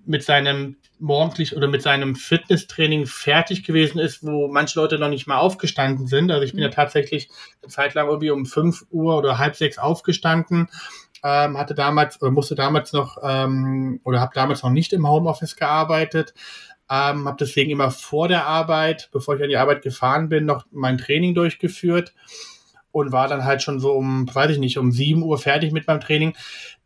mit seinem morgendlich oder mit seinem Fitnesstraining fertig gewesen ist, wo manche Leute noch nicht mal aufgestanden sind. Also ich bin mhm. ja tatsächlich eine Zeit lang irgendwie um fünf Uhr oder halb sechs aufgestanden, ähm, hatte damals oder musste damals noch ähm, oder habe damals noch nicht im Homeoffice gearbeitet. Ähm, habe deswegen immer vor der Arbeit, bevor ich an die Arbeit gefahren bin, noch mein Training durchgeführt und war dann halt schon so um, weiß ich nicht, um sieben Uhr fertig mit meinem Training.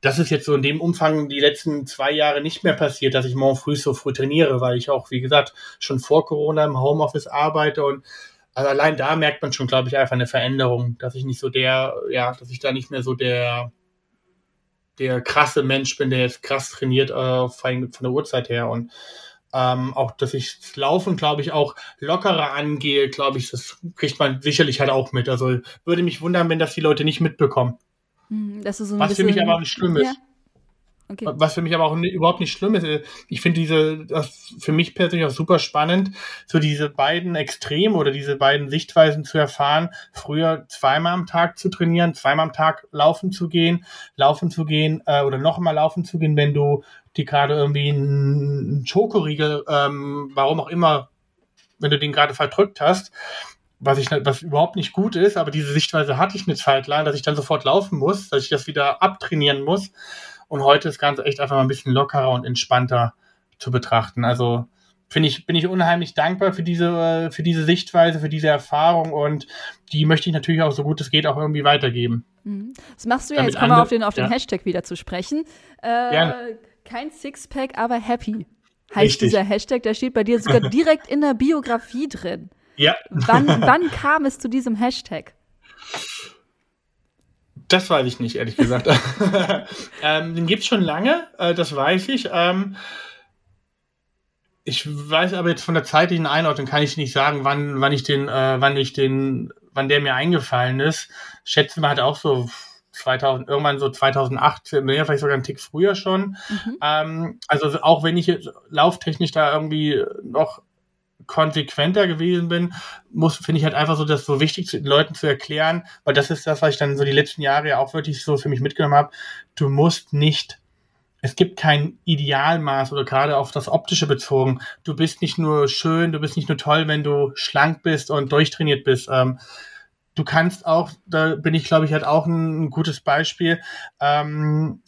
Das ist jetzt so in dem Umfang die letzten zwei Jahre nicht mehr passiert, dass ich morgen früh so früh trainiere, weil ich auch, wie gesagt, schon vor Corona im Homeoffice arbeite und also allein da merkt man schon, glaube ich, einfach eine Veränderung, dass ich nicht so der, ja, dass ich da nicht mehr so der, der krasse Mensch bin, der jetzt krass trainiert, äh, von der Uhrzeit her und ähm, auch, dass ich das Laufen, glaube ich, auch lockerer angehe, glaube ich, das kriegt man sicherlich halt auch mit. Also würde mich wundern, wenn das die Leute nicht mitbekommen. Hm, so Was für mich aber nicht schlimm ist. Ja. Okay. Was für mich aber auch nicht, überhaupt nicht schlimm ist. Äh, ich finde diese, das für mich persönlich auch super spannend, so diese beiden Extreme oder diese beiden Sichtweisen zu erfahren. Früher zweimal am Tag zu trainieren, zweimal am Tag laufen zu gehen, laufen zu gehen äh, oder noch mal laufen zu gehen, wenn du die gerade irgendwie einen Schokoriegel, ähm, warum auch immer, wenn du den gerade verdrückt hast, was ich was überhaupt nicht gut ist, aber diese Sichtweise hatte ich eine Zeit lang, dass ich dann sofort laufen muss, dass ich das wieder abtrainieren muss. Und heute ist das Ganze echt einfach mal ein bisschen lockerer und entspannter zu betrachten. Also finde ich, bin ich unheimlich dankbar für diese, für diese Sichtweise, für diese Erfahrung und die möchte ich natürlich auch so gut es geht auch irgendwie weitergeben. Mhm. Das machst du ja, Damit jetzt kommen wir auf den, auf den ja. Hashtag wieder zu sprechen. Äh, Gerne. Kein Sixpack, aber happy heißt Richtig. dieser Hashtag. Der steht bei dir sogar direkt in der Biografie drin. Ja. Wann, wann kam es zu diesem Hashtag? Das weiß ich nicht, ehrlich gesagt. ähm, den gibt es schon lange, äh, das weiß ich. Ähm, ich weiß aber jetzt von der zeitlichen Einordnung kann ich nicht sagen, wann, wann ich den, äh, wann ich den, wann der mir eingefallen ist. Schätzen wir halt auch so 2000, irgendwann so 2008, ja, vielleicht sogar einen Tick früher schon. Mhm. Ähm, also auch wenn ich jetzt lauftechnisch da irgendwie noch konsequenter gewesen bin, muss, finde ich halt einfach so, das so wichtig den Leuten zu erklären, weil das ist das, was ich dann so die letzten Jahre ja auch wirklich so für mich mitgenommen habe. Du musst nicht es gibt kein Idealmaß oder gerade auf das Optische bezogen. Du bist nicht nur schön, du bist nicht nur toll, wenn du schlank bist und durchtrainiert bist. Ähm, du kannst auch, da bin ich glaube ich halt auch ein, ein gutes Beispiel, ähm,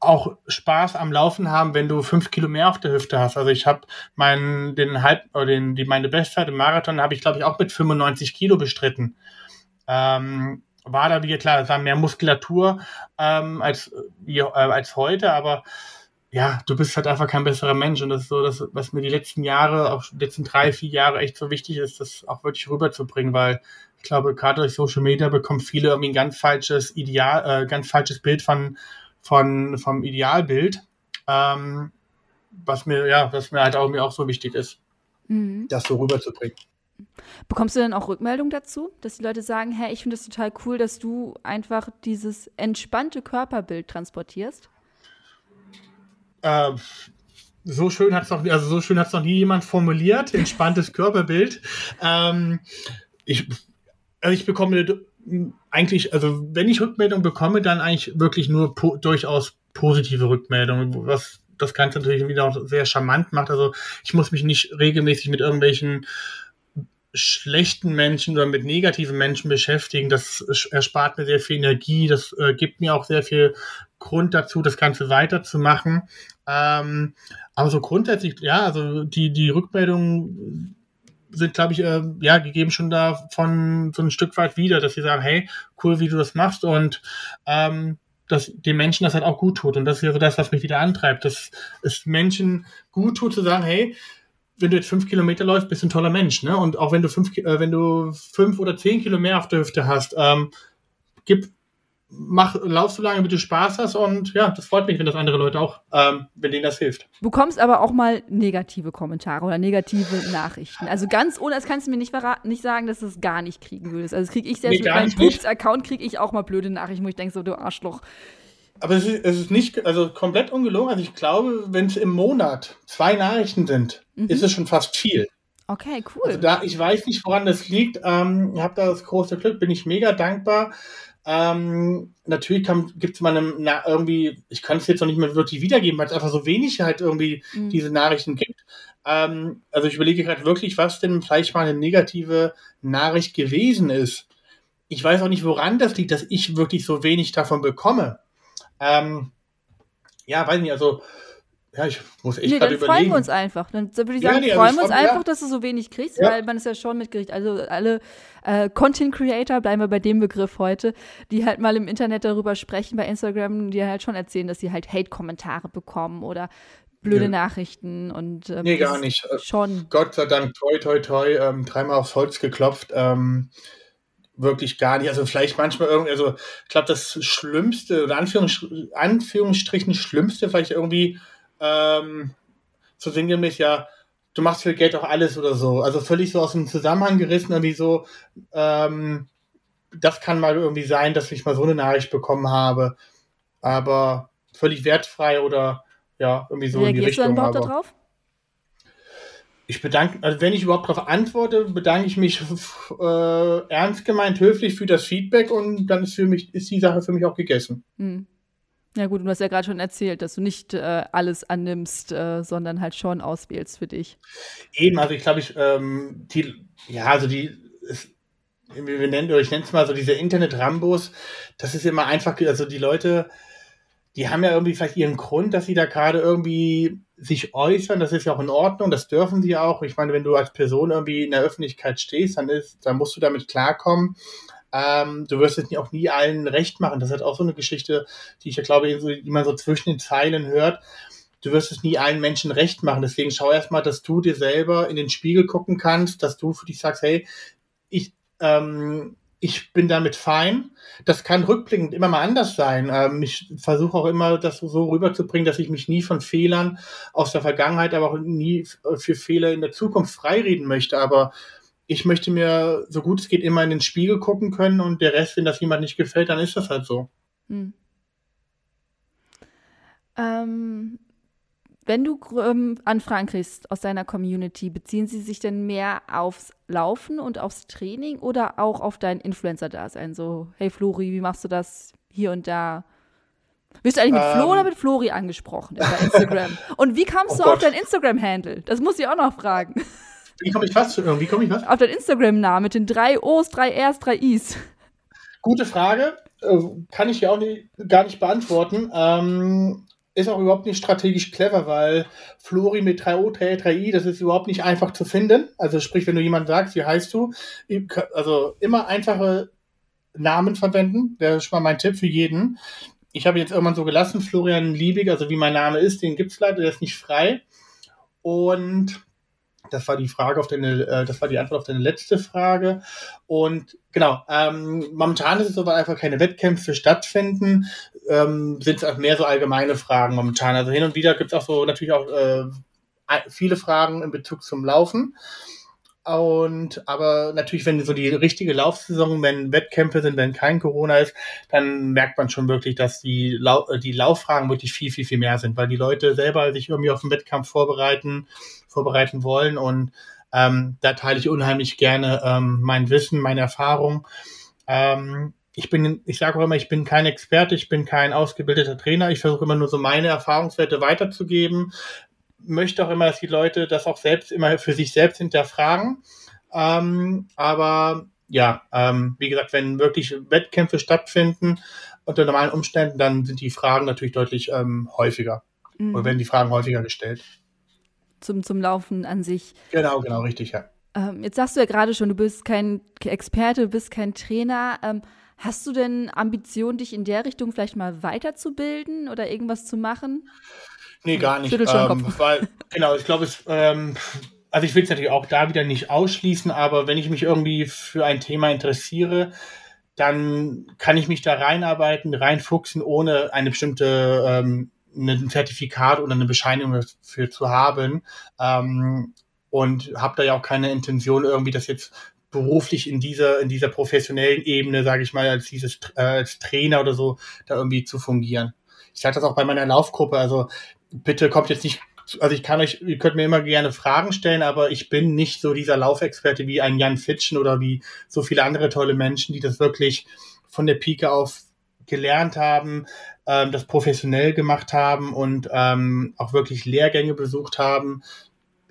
auch Spaß am Laufen haben, wenn du fünf Kilo mehr auf der Hüfte hast. Also ich habe meinen, den Halb, oder den, die, meine Bestzeit im Marathon habe ich, glaube ich, auch mit 95 Kilo bestritten. Ähm, war da wieder klar, es war mehr Muskulatur ähm, als, wie, äh, als heute, aber ja, du bist halt einfach kein besserer Mensch. Und das ist so, das, was mir die letzten Jahre, auch die letzten drei, vier Jahre echt so wichtig ist, das auch wirklich rüberzubringen, weil ich glaube, gerade durch Social Media bekommen viele irgendwie ein ganz falsches Ideal, äh, ganz falsches Bild von, von, vom Idealbild, ähm, was mir, ja, was mir halt auch, mir auch so wichtig ist, mhm. das so rüberzubringen. Bekommst du denn auch Rückmeldung dazu, dass die Leute sagen, hey, ich finde es total cool, dass du einfach dieses entspannte Körperbild transportierst? Äh, so schön hat es noch, also so schön hat es noch nie jemand formuliert, entspanntes Körperbild. Ähm, ich, also ich bekomme eigentlich, also wenn ich Rückmeldung bekomme, dann eigentlich wirklich nur po durchaus positive Rückmeldungen, was das Ganze natürlich wieder auch sehr charmant macht. Also ich muss mich nicht regelmäßig mit irgendwelchen schlechten Menschen oder mit negativen Menschen beschäftigen. Das erspart mir sehr viel Energie. Das äh, gibt mir auch sehr viel Grund dazu, das Ganze weiterzumachen. Ähm, aber so grundsätzlich, ja, also die, die Rückmeldungen sind, glaube ich, äh, ja, gegeben schon davon so ein Stück weit wieder, dass sie sagen, hey, cool, wie du das machst und ähm, dass den Menschen das halt auch gut tut. Und das ja so das, was mich wieder antreibt, dass es Menschen gut tut, zu sagen, hey, wenn du jetzt fünf Kilometer läufst, bist du ein toller Mensch, ne? Und auch wenn du fünf, äh, wenn du fünf oder zehn Kilo mehr auf der Hüfte hast, ähm, gib mach, lauf so lange, wie du Spaß hast und ja, das freut mich, wenn das andere Leute auch, ähm, wenn denen das hilft. Du bekommst aber auch mal negative Kommentare oder negative Nachrichten. Also ganz ohne, das kannst du mir nicht, nicht sagen, dass du es gar nicht kriegen würdest. Also kriege ich selbst nee, mit meinem Pups-Account, kriege ich auch mal blöde Nachrichten, wo ich denke so, du Arschloch. Aber es ist, es ist nicht, also komplett ungelogen. Also ich glaube, wenn es im Monat zwei Nachrichten sind, mhm. ist es schon fast viel. Okay, cool. Also da, ich weiß nicht, woran das liegt. Ähm, ich habe da das große Glück, bin ich mega dankbar. Ähm, natürlich gibt es mal eine, na, irgendwie, ich kann es jetzt noch nicht mehr wirklich wiedergeben, weil es einfach so wenig halt irgendwie mhm. diese Nachrichten gibt. Ähm, also ich überlege gerade wirklich, was denn vielleicht mal eine negative Nachricht gewesen ist. Ich weiß auch nicht, woran das liegt, dass ich wirklich so wenig davon bekomme. Ähm, ja, weiß nicht, also ja, ich muss echt nee, dann überlegen. freuen wir uns einfach. Dann würde ich sagen, ja, nee, also freuen wir uns einfach, ja. dass du so wenig kriegst, ja. weil man es ja schon mitgekriegt. Also alle äh, Content Creator, bleiben wir bei dem Begriff heute, die halt mal im Internet darüber sprechen, bei Instagram, die halt schon erzählen, dass sie halt Hate-Kommentare bekommen oder blöde Nachrichten und ähm, Nee, gar nicht. Äh, schon. Gott sei Dank, toi, toi, toi, ähm, dreimal aufs Holz geklopft. Ähm, wirklich gar nicht. Also vielleicht manchmal irgendwie, also ich glaube, das Schlimmste oder Anführungs Anführungsstrichen Schlimmste vielleicht irgendwie ähm, so sinngemäß, ja, du machst für Geld auch alles oder so. Also völlig so aus dem Zusammenhang gerissen, irgendwie so, ähm, das kann mal irgendwie sein, dass ich mal so eine Nachricht bekommen habe, aber völlig wertfrei oder ja, irgendwie so Reagierst in die Richtung. du dann überhaupt darauf? Ich bedanke, also wenn ich überhaupt darauf antworte, bedanke ich mich äh, ernst gemeint, höflich für das Feedback und dann ist für mich, ist die Sache für mich auch gegessen. Hm. Ja gut, du hast ja gerade schon erzählt, dass du nicht äh, alles annimmst, äh, sondern halt schon auswählst für dich. Eben, also ich glaube, ich, ähm, die, ja, also die, es, wir nennen, ich nenne es mal so diese Internet-Rambos, das ist immer einfach, also die Leute, die haben ja irgendwie vielleicht ihren Grund, dass sie da gerade irgendwie sich äußern, das ist ja auch in Ordnung, das dürfen sie auch. Ich meine, wenn du als Person irgendwie in der Öffentlichkeit stehst, dann ist, dann musst du damit klarkommen. Ähm, du wirst es auch nie allen recht machen. Das ist halt auch so eine Geschichte, die ich ja glaube, die man so zwischen den Zeilen hört. Du wirst es nie allen Menschen recht machen. Deswegen schau erstmal, dass du dir selber in den Spiegel gucken kannst, dass du für dich sagst, hey, ich, ähm, ich bin damit fein. Das kann rückblickend immer mal anders sein. Ähm, ich versuche auch immer, das so rüberzubringen, dass ich mich nie von Fehlern aus der Vergangenheit, aber auch nie für Fehler in der Zukunft freireden möchte. Aber ich möchte mir, so gut es geht, immer in den Spiegel gucken können und der Rest, wenn das jemand nicht gefällt, dann ist das halt so. Hm. Ähm, wenn du ähm, Anfragen kriegst aus deiner Community, beziehen sie sich denn mehr aufs Laufen und aufs Training oder auch auf dein Influencer-Dasein? So, hey Flori, wie machst du das hier und da? Bist du eigentlich mit ähm, Flo oder mit Flori angesprochen über Instagram? und wie kamst oh du Gott. auf dein Instagram-Handle? Das muss ich auch noch fragen. Wie komme ich was? Wie komme ich was? Auf deinen Instagram-Namen mit den drei O's, drei R's, drei I's. Gute Frage. Äh, kann ich ja auch nie, gar nicht beantworten. Ähm, ist auch überhaupt nicht strategisch clever, weil Flori mit 3O, 3, 3i, das ist überhaupt nicht einfach zu finden. Also sprich, wenn du jemand sagst, wie heißt du, also immer einfache Namen verwenden. Das ist schon mal mein Tipp für jeden. Ich habe jetzt irgendwann so gelassen, Florian Liebig, also wie mein Name ist, den gibt es leider, der ist nicht frei. Und das war die Frage auf deine, äh, das war die Antwort auf deine letzte Frage. Und genau, ähm, momentan ist es so, weil einfach keine Wettkämpfe stattfinden, ähm, sind es auch mehr so allgemeine Fragen momentan. Also hin und wieder gibt es auch so natürlich auch äh, viele Fragen in Bezug zum Laufen. Und aber natürlich, wenn so die richtige Laufsaison, wenn Wettkämpfe sind, wenn kein Corona ist, dann merkt man schon wirklich, dass die, Lau die Lauffragen wirklich viel, viel, viel mehr sind, weil die Leute selber sich irgendwie auf den Wettkampf vorbereiten, vorbereiten wollen. Und ähm, da teile ich unheimlich gerne ähm, mein Wissen, meine Erfahrung. Ähm, ich bin, ich sage auch immer, ich bin kein Experte, ich bin kein ausgebildeter Trainer. Ich versuche immer nur so meine Erfahrungswerte weiterzugeben, möchte auch immer, dass die Leute das auch selbst immer für sich selbst hinterfragen. Ähm, aber ja, ähm, wie gesagt, wenn wirklich Wettkämpfe stattfinden unter normalen Umständen, dann sind die Fragen natürlich deutlich ähm, häufiger. Mhm. Oder werden die Fragen häufiger gestellt. Zum, zum Laufen an sich. Genau, genau, richtig, ja. Ähm, jetzt sagst du ja gerade schon, du bist kein Experte, du bist kein Trainer. Ähm, hast du denn Ambitionen, dich in der Richtung vielleicht mal weiterzubilden oder irgendwas zu machen? Nee, gar nicht. Ähm, weil, genau, ich glaube, es, ähm, also ich will es natürlich auch da wieder nicht ausschließen, aber wenn ich mich irgendwie für ein Thema interessiere, dann kann ich mich da reinarbeiten, reinfuchsen, ohne eine bestimmte ähm, ein Zertifikat oder eine Bescheinigung dafür zu haben. Ähm, und habe da ja auch keine Intention, irgendwie das jetzt beruflich in dieser, in dieser professionellen Ebene, sage ich mal, als dieses äh, als Trainer oder so, da irgendwie zu fungieren. Ich sage das auch bei meiner Laufgruppe, also bitte kommt jetzt nicht also ich kann euch, ihr könnt mir immer gerne Fragen stellen, aber ich bin nicht so dieser Laufexperte wie ein Jan Fitschen oder wie so viele andere tolle Menschen, die das wirklich von der Pike auf gelernt haben, ähm, das professionell gemacht haben und ähm, auch wirklich Lehrgänge besucht haben.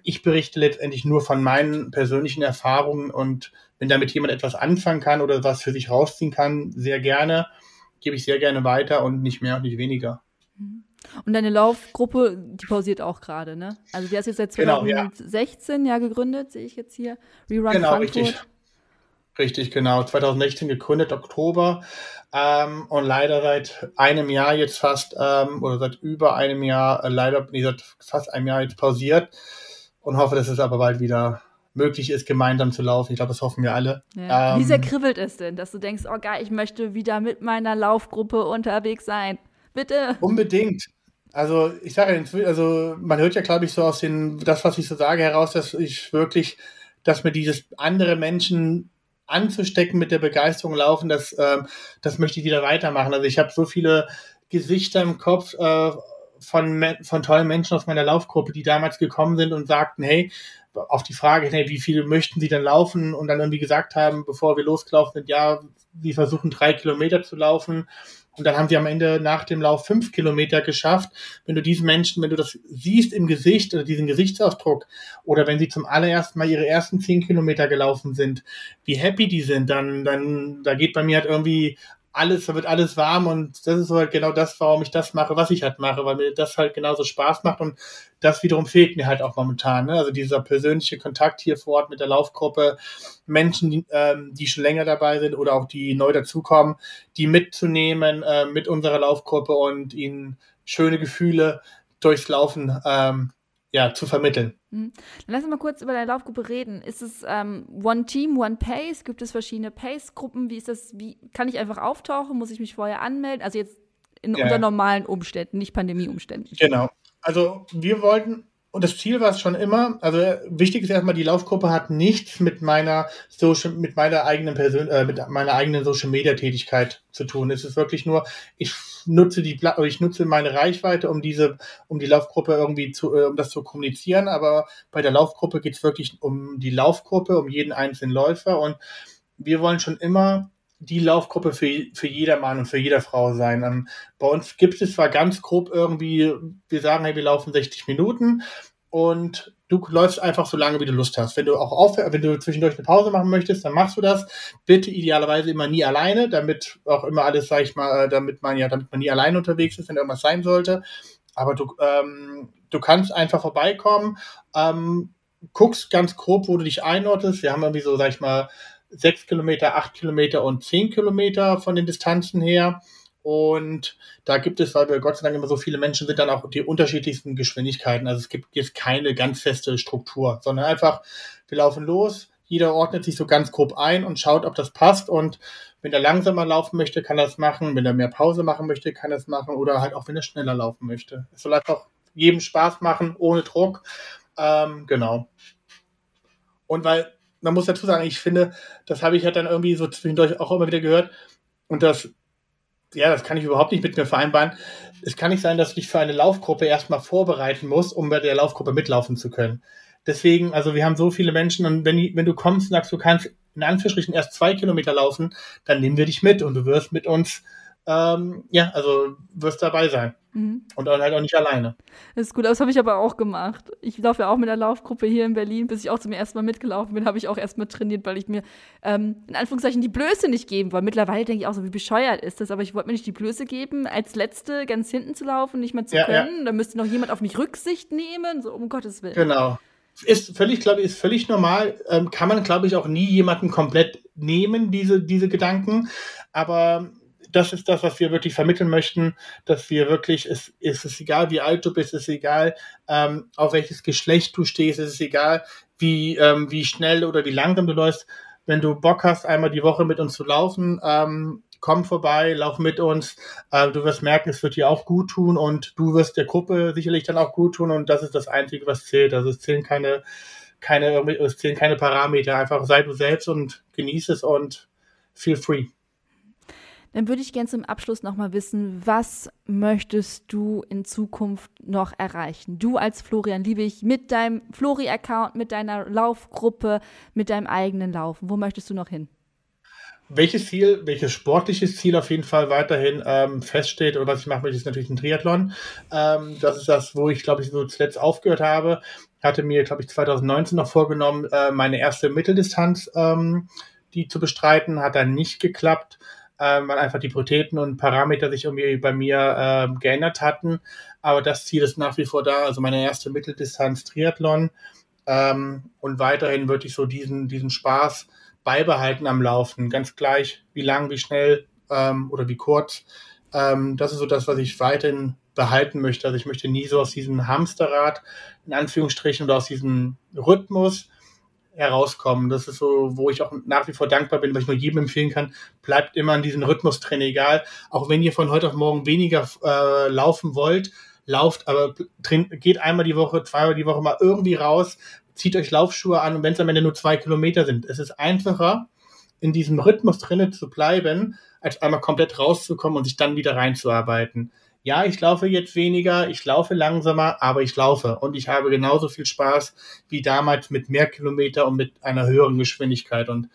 Ich berichte letztendlich nur von meinen persönlichen Erfahrungen und wenn damit jemand etwas anfangen kann oder was für sich rausziehen kann, sehr gerne, gebe ich sehr gerne weiter und nicht mehr und nicht weniger. Und deine Laufgruppe, die pausiert auch gerade, ne? Also die hast jetzt seit 2016 genau, ja. ja gegründet, sehe ich jetzt hier. Rerun genau, Frankfurt. richtig. Richtig, genau. 2016 gegründet, Oktober. Ähm, und leider seit einem Jahr jetzt fast, ähm, oder seit über einem Jahr, äh, leider, nee, seit fast einem Jahr jetzt pausiert. Und hoffe, dass es aber bald wieder möglich ist, gemeinsam zu laufen. Ich glaube, das hoffen wir alle. Ja. Ähm, Wie sehr kribbelt es denn, dass du denkst, oh geil, ich möchte wieder mit meiner Laufgruppe unterwegs sein? Bitte. Unbedingt. Also ich sage, also man hört ja, glaube ich, so aus den, das, was ich so sage, heraus, dass ich wirklich, dass mir dieses andere Menschen anzustecken mit der Begeisterung laufen, das, ähm, das möchte ich wieder weitermachen. Also ich habe so viele Gesichter im Kopf äh, von, von tollen Menschen aus meiner Laufgruppe, die damals gekommen sind und sagten, hey, auf die Frage, hey, wie viele möchten sie denn laufen? Und dann irgendwie gesagt haben, bevor wir losgelaufen sind, ja, sie versuchen drei Kilometer zu laufen und dann haben sie am Ende nach dem Lauf fünf Kilometer geschafft. Wenn du diesen Menschen, wenn du das siehst im Gesicht oder diesen Gesichtsausdruck oder wenn sie zum allerersten Mal ihre ersten zehn Kilometer gelaufen sind, wie happy die sind, dann, dann, da geht bei mir halt irgendwie alles, da wird alles warm und das ist halt genau das, warum ich das mache, was ich halt mache, weil mir das halt genauso Spaß macht und das wiederum fehlt mir halt auch momentan. Ne? Also dieser persönliche Kontakt hier vor Ort mit der Laufgruppe, Menschen, die, ähm, die schon länger dabei sind oder auch die neu dazukommen, die mitzunehmen äh, mit unserer Laufgruppe und ihnen schöne Gefühle durchs Laufen ähm, ja, zu vermitteln. Mhm. Dann lass uns mal kurz über deine Laufgruppe reden. Ist es ähm, One Team, One Pace? Gibt es verschiedene Pace-Gruppen? Wie ist das? Wie kann ich einfach auftauchen? Muss ich mich vorher anmelden? Also jetzt in, ja. unter normalen Umständen, nicht Pandemieumständen. Genau. Also wir wollten und das Ziel war es schon immer, also wichtig ist erstmal, die Laufgruppe hat nichts mit meiner Social, mit meiner eigenen Persön äh, mit meiner eigenen Social Media Tätigkeit zu tun. Es ist wirklich nur, ich nutze die, ich nutze meine Reichweite, um diese, um die Laufgruppe irgendwie zu, äh, um das zu kommunizieren. Aber bei der Laufgruppe geht es wirklich um die Laufgruppe, um jeden einzelnen Läufer. Und wir wollen schon immer die Laufgruppe für, für jeder Mann und für jeder Frau sein. Ähm, bei uns gibt es zwar ganz grob irgendwie, wir sagen, hey, wir laufen 60 Minuten und du läufst einfach so lange, wie du Lust hast. Wenn du auch auf, wenn du zwischendurch eine Pause machen möchtest, dann machst du das. Bitte idealerweise immer nie alleine, damit auch immer alles, sag ich mal, äh, damit man ja, damit man nie alleine unterwegs ist, wenn irgendwas sein sollte. Aber du, ähm, du kannst einfach vorbeikommen, ähm, guckst ganz grob, wo du dich einordnest. Wir haben irgendwie so, sag ich mal, sechs Kilometer, acht Kilometer und zehn Kilometer von den Distanzen her. Und da gibt es, weil wir Gott sei Dank immer so viele Menschen sind, dann auch die unterschiedlichsten Geschwindigkeiten. Also es gibt jetzt keine ganz feste Struktur, sondern einfach, wir laufen los, jeder ordnet sich so ganz grob ein und schaut, ob das passt. Und wenn er langsamer laufen möchte, kann er es machen. Wenn er mehr Pause machen möchte, kann er es machen. Oder halt auch, wenn er schneller laufen möchte. Es soll einfach jedem Spaß machen, ohne Druck. Ähm, genau. Und weil man muss dazu sagen, ich finde, das habe ich halt dann irgendwie so zwischendurch auch immer wieder gehört. Und das, ja, das kann ich überhaupt nicht mit mir vereinbaren. Es kann nicht sein, dass du dich für eine Laufgruppe erstmal vorbereiten musst, um bei der Laufgruppe mitlaufen zu können. Deswegen, also wir haben so viele Menschen und wenn, wenn du kommst und sagst, du kannst in Anführungsstrichen erst zwei Kilometer laufen, dann nehmen wir dich mit und du wirst mit uns ähm, ja, also wirst dabei sein. Mhm. Und dann halt auch nicht alleine. Das ist gut, das habe ich aber auch gemacht. Ich laufe ja auch mit einer Laufgruppe hier in Berlin. Bis ich auch zum ersten Mal mitgelaufen bin, habe ich auch erstmal trainiert, weil ich mir ähm, in Anführungszeichen die Blöße nicht geben wollte. Mittlerweile denke ich auch so, wie bescheuert ist das, aber ich wollte mir nicht die Blöße geben, als Letzte ganz hinten zu laufen, nicht mehr zu ja, können. Ja. Da müsste noch jemand auf mich Rücksicht nehmen, so um Gottes Willen. Genau. Ist völlig, glaube ich, ist völlig normal. Ähm, kann man, glaube ich, auch nie jemanden komplett nehmen, diese, diese Gedanken. Aber das ist das, was wir wirklich vermitteln möchten, dass wir wirklich, es, es ist egal, wie alt du bist, es ist egal, ähm, auf welches Geschlecht du stehst, es ist egal, wie, ähm, wie schnell oder wie langsam du läufst. wenn du Bock hast, einmal die Woche mit uns zu laufen, ähm, komm vorbei, lauf mit uns. Äh, du wirst merken, es wird dir auch gut tun und du wirst der Gruppe sicherlich dann auch gut tun und das ist das Einzige, was zählt. Also es zählen keine, keine, es zählen keine Parameter. Einfach sei du selbst und genieße es und feel free. Dann würde ich gerne zum Abschluss nochmal wissen, was möchtest du in Zukunft noch erreichen? Du als Florian Liebig mit deinem Flori-Account, mit deiner Laufgruppe, mit deinem eigenen Laufen. Wo möchtest du noch hin? Welches Ziel, welches sportliches Ziel auf jeden Fall weiterhin ähm, feststeht oder was ich machen möchte, ist natürlich ein Triathlon. Ähm, das ist das, wo ich, glaube ich, so zuletzt aufgehört habe. Hatte mir, glaube ich, 2019 noch vorgenommen, äh, meine erste Mitteldistanz ähm, die zu bestreiten. Hat dann nicht geklappt ähm, weil einfach die Prioritäten und Parameter sich irgendwie bei mir ähm, geändert hatten. Aber das Ziel ist nach wie vor da, also meine erste Mitteldistanz Triathlon. Ähm, und weiterhin würde ich so diesen, diesen Spaß beibehalten am Laufen, ganz gleich, wie lang, wie schnell ähm, oder wie kurz. Ähm, das ist so das, was ich weiterhin behalten möchte. Also ich möchte nie so aus diesem Hamsterrad, in Anführungsstrichen, oder aus diesem Rhythmus herauskommen. Das ist so, wo ich auch nach wie vor dankbar bin, was ich nur jedem empfehlen kann. Bleibt immer an diesem Rhythmustraining egal. Auch wenn ihr von heute auf morgen weniger äh, laufen wollt, lauft, aber geht einmal die Woche, zweimal die Woche mal irgendwie raus, zieht euch Laufschuhe an und wenn es am Ende nur zwei Kilometer sind. Es ist einfacher, in diesem Rhythmus drinnen zu bleiben, als einmal komplett rauszukommen und sich dann wieder reinzuarbeiten ja, ich laufe jetzt weniger, ich laufe langsamer, aber ich laufe und ich habe genauso viel Spaß wie damals mit mehr Kilometer und mit einer höheren Geschwindigkeit. Und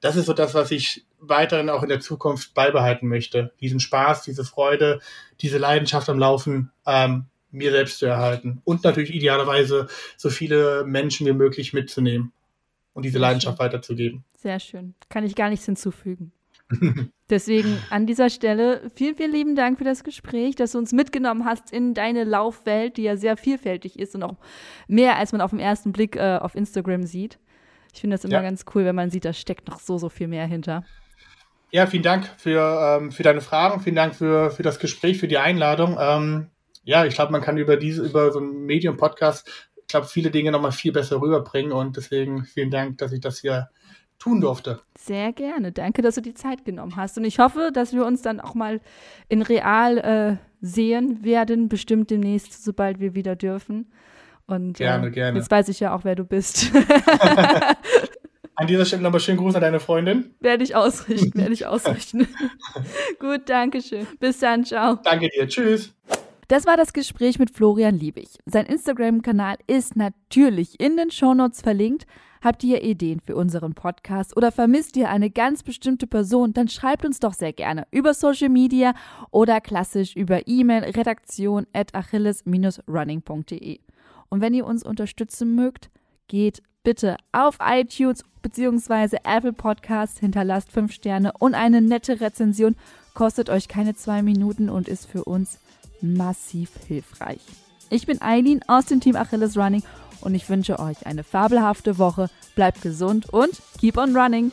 das ist so das, was ich weiterhin auch in der Zukunft beibehalten möchte. Diesen Spaß, diese Freude, diese Leidenschaft am Laufen ähm, mir selbst zu erhalten und natürlich idealerweise so viele Menschen wie möglich mitzunehmen und diese Leidenschaft weiterzugeben. Sehr schön. Kann ich gar nichts hinzufügen. Deswegen an dieser Stelle vielen, vielen lieben Dank für das Gespräch, dass du uns mitgenommen hast in deine Laufwelt, die ja sehr vielfältig ist und auch mehr, als man auf den ersten Blick äh, auf Instagram sieht. Ich finde das immer ja. ganz cool, wenn man sieht, da steckt noch so, so viel mehr hinter. Ja, vielen Dank für, ähm, für deine Fragen, vielen Dank für, für das Gespräch, für die Einladung. Ähm, ja, ich glaube, man kann über diese, über so einen Medium-Podcast, ich glaube, viele Dinge nochmal viel besser rüberbringen und deswegen vielen Dank, dass ich das hier tun durfte. Sehr gerne. Danke, dass du die Zeit genommen hast. Und ich hoffe, dass wir uns dann auch mal in real äh, sehen werden, bestimmt demnächst, sobald wir wieder dürfen. Und gerne, äh, gerne. Jetzt weiß ich ja auch, wer du bist. An dieser Stelle nochmal schönen Gruß an deine Freundin. Werde ich ausrichten, werde ich ausrichten. Gut, danke schön. Bis dann, ciao. Danke dir, tschüss. Das war das Gespräch mit Florian Liebig. Sein Instagram-Kanal ist natürlich in den Shownotes verlinkt. Habt ihr Ideen für unseren Podcast oder vermisst ihr eine ganz bestimmte Person, dann schreibt uns doch sehr gerne über Social Media oder klassisch über E-Mail redaktion at achilles-running.de. Und wenn ihr uns unterstützen mögt, geht bitte auf iTunes bzw. Apple Podcasts, hinterlasst 5 Sterne und eine nette Rezension. Kostet euch keine zwei Minuten und ist für uns massiv hilfreich. Ich bin Eileen aus dem Team Achilles Running und ich wünsche euch eine fabelhafte Woche. Bleibt gesund und keep on running!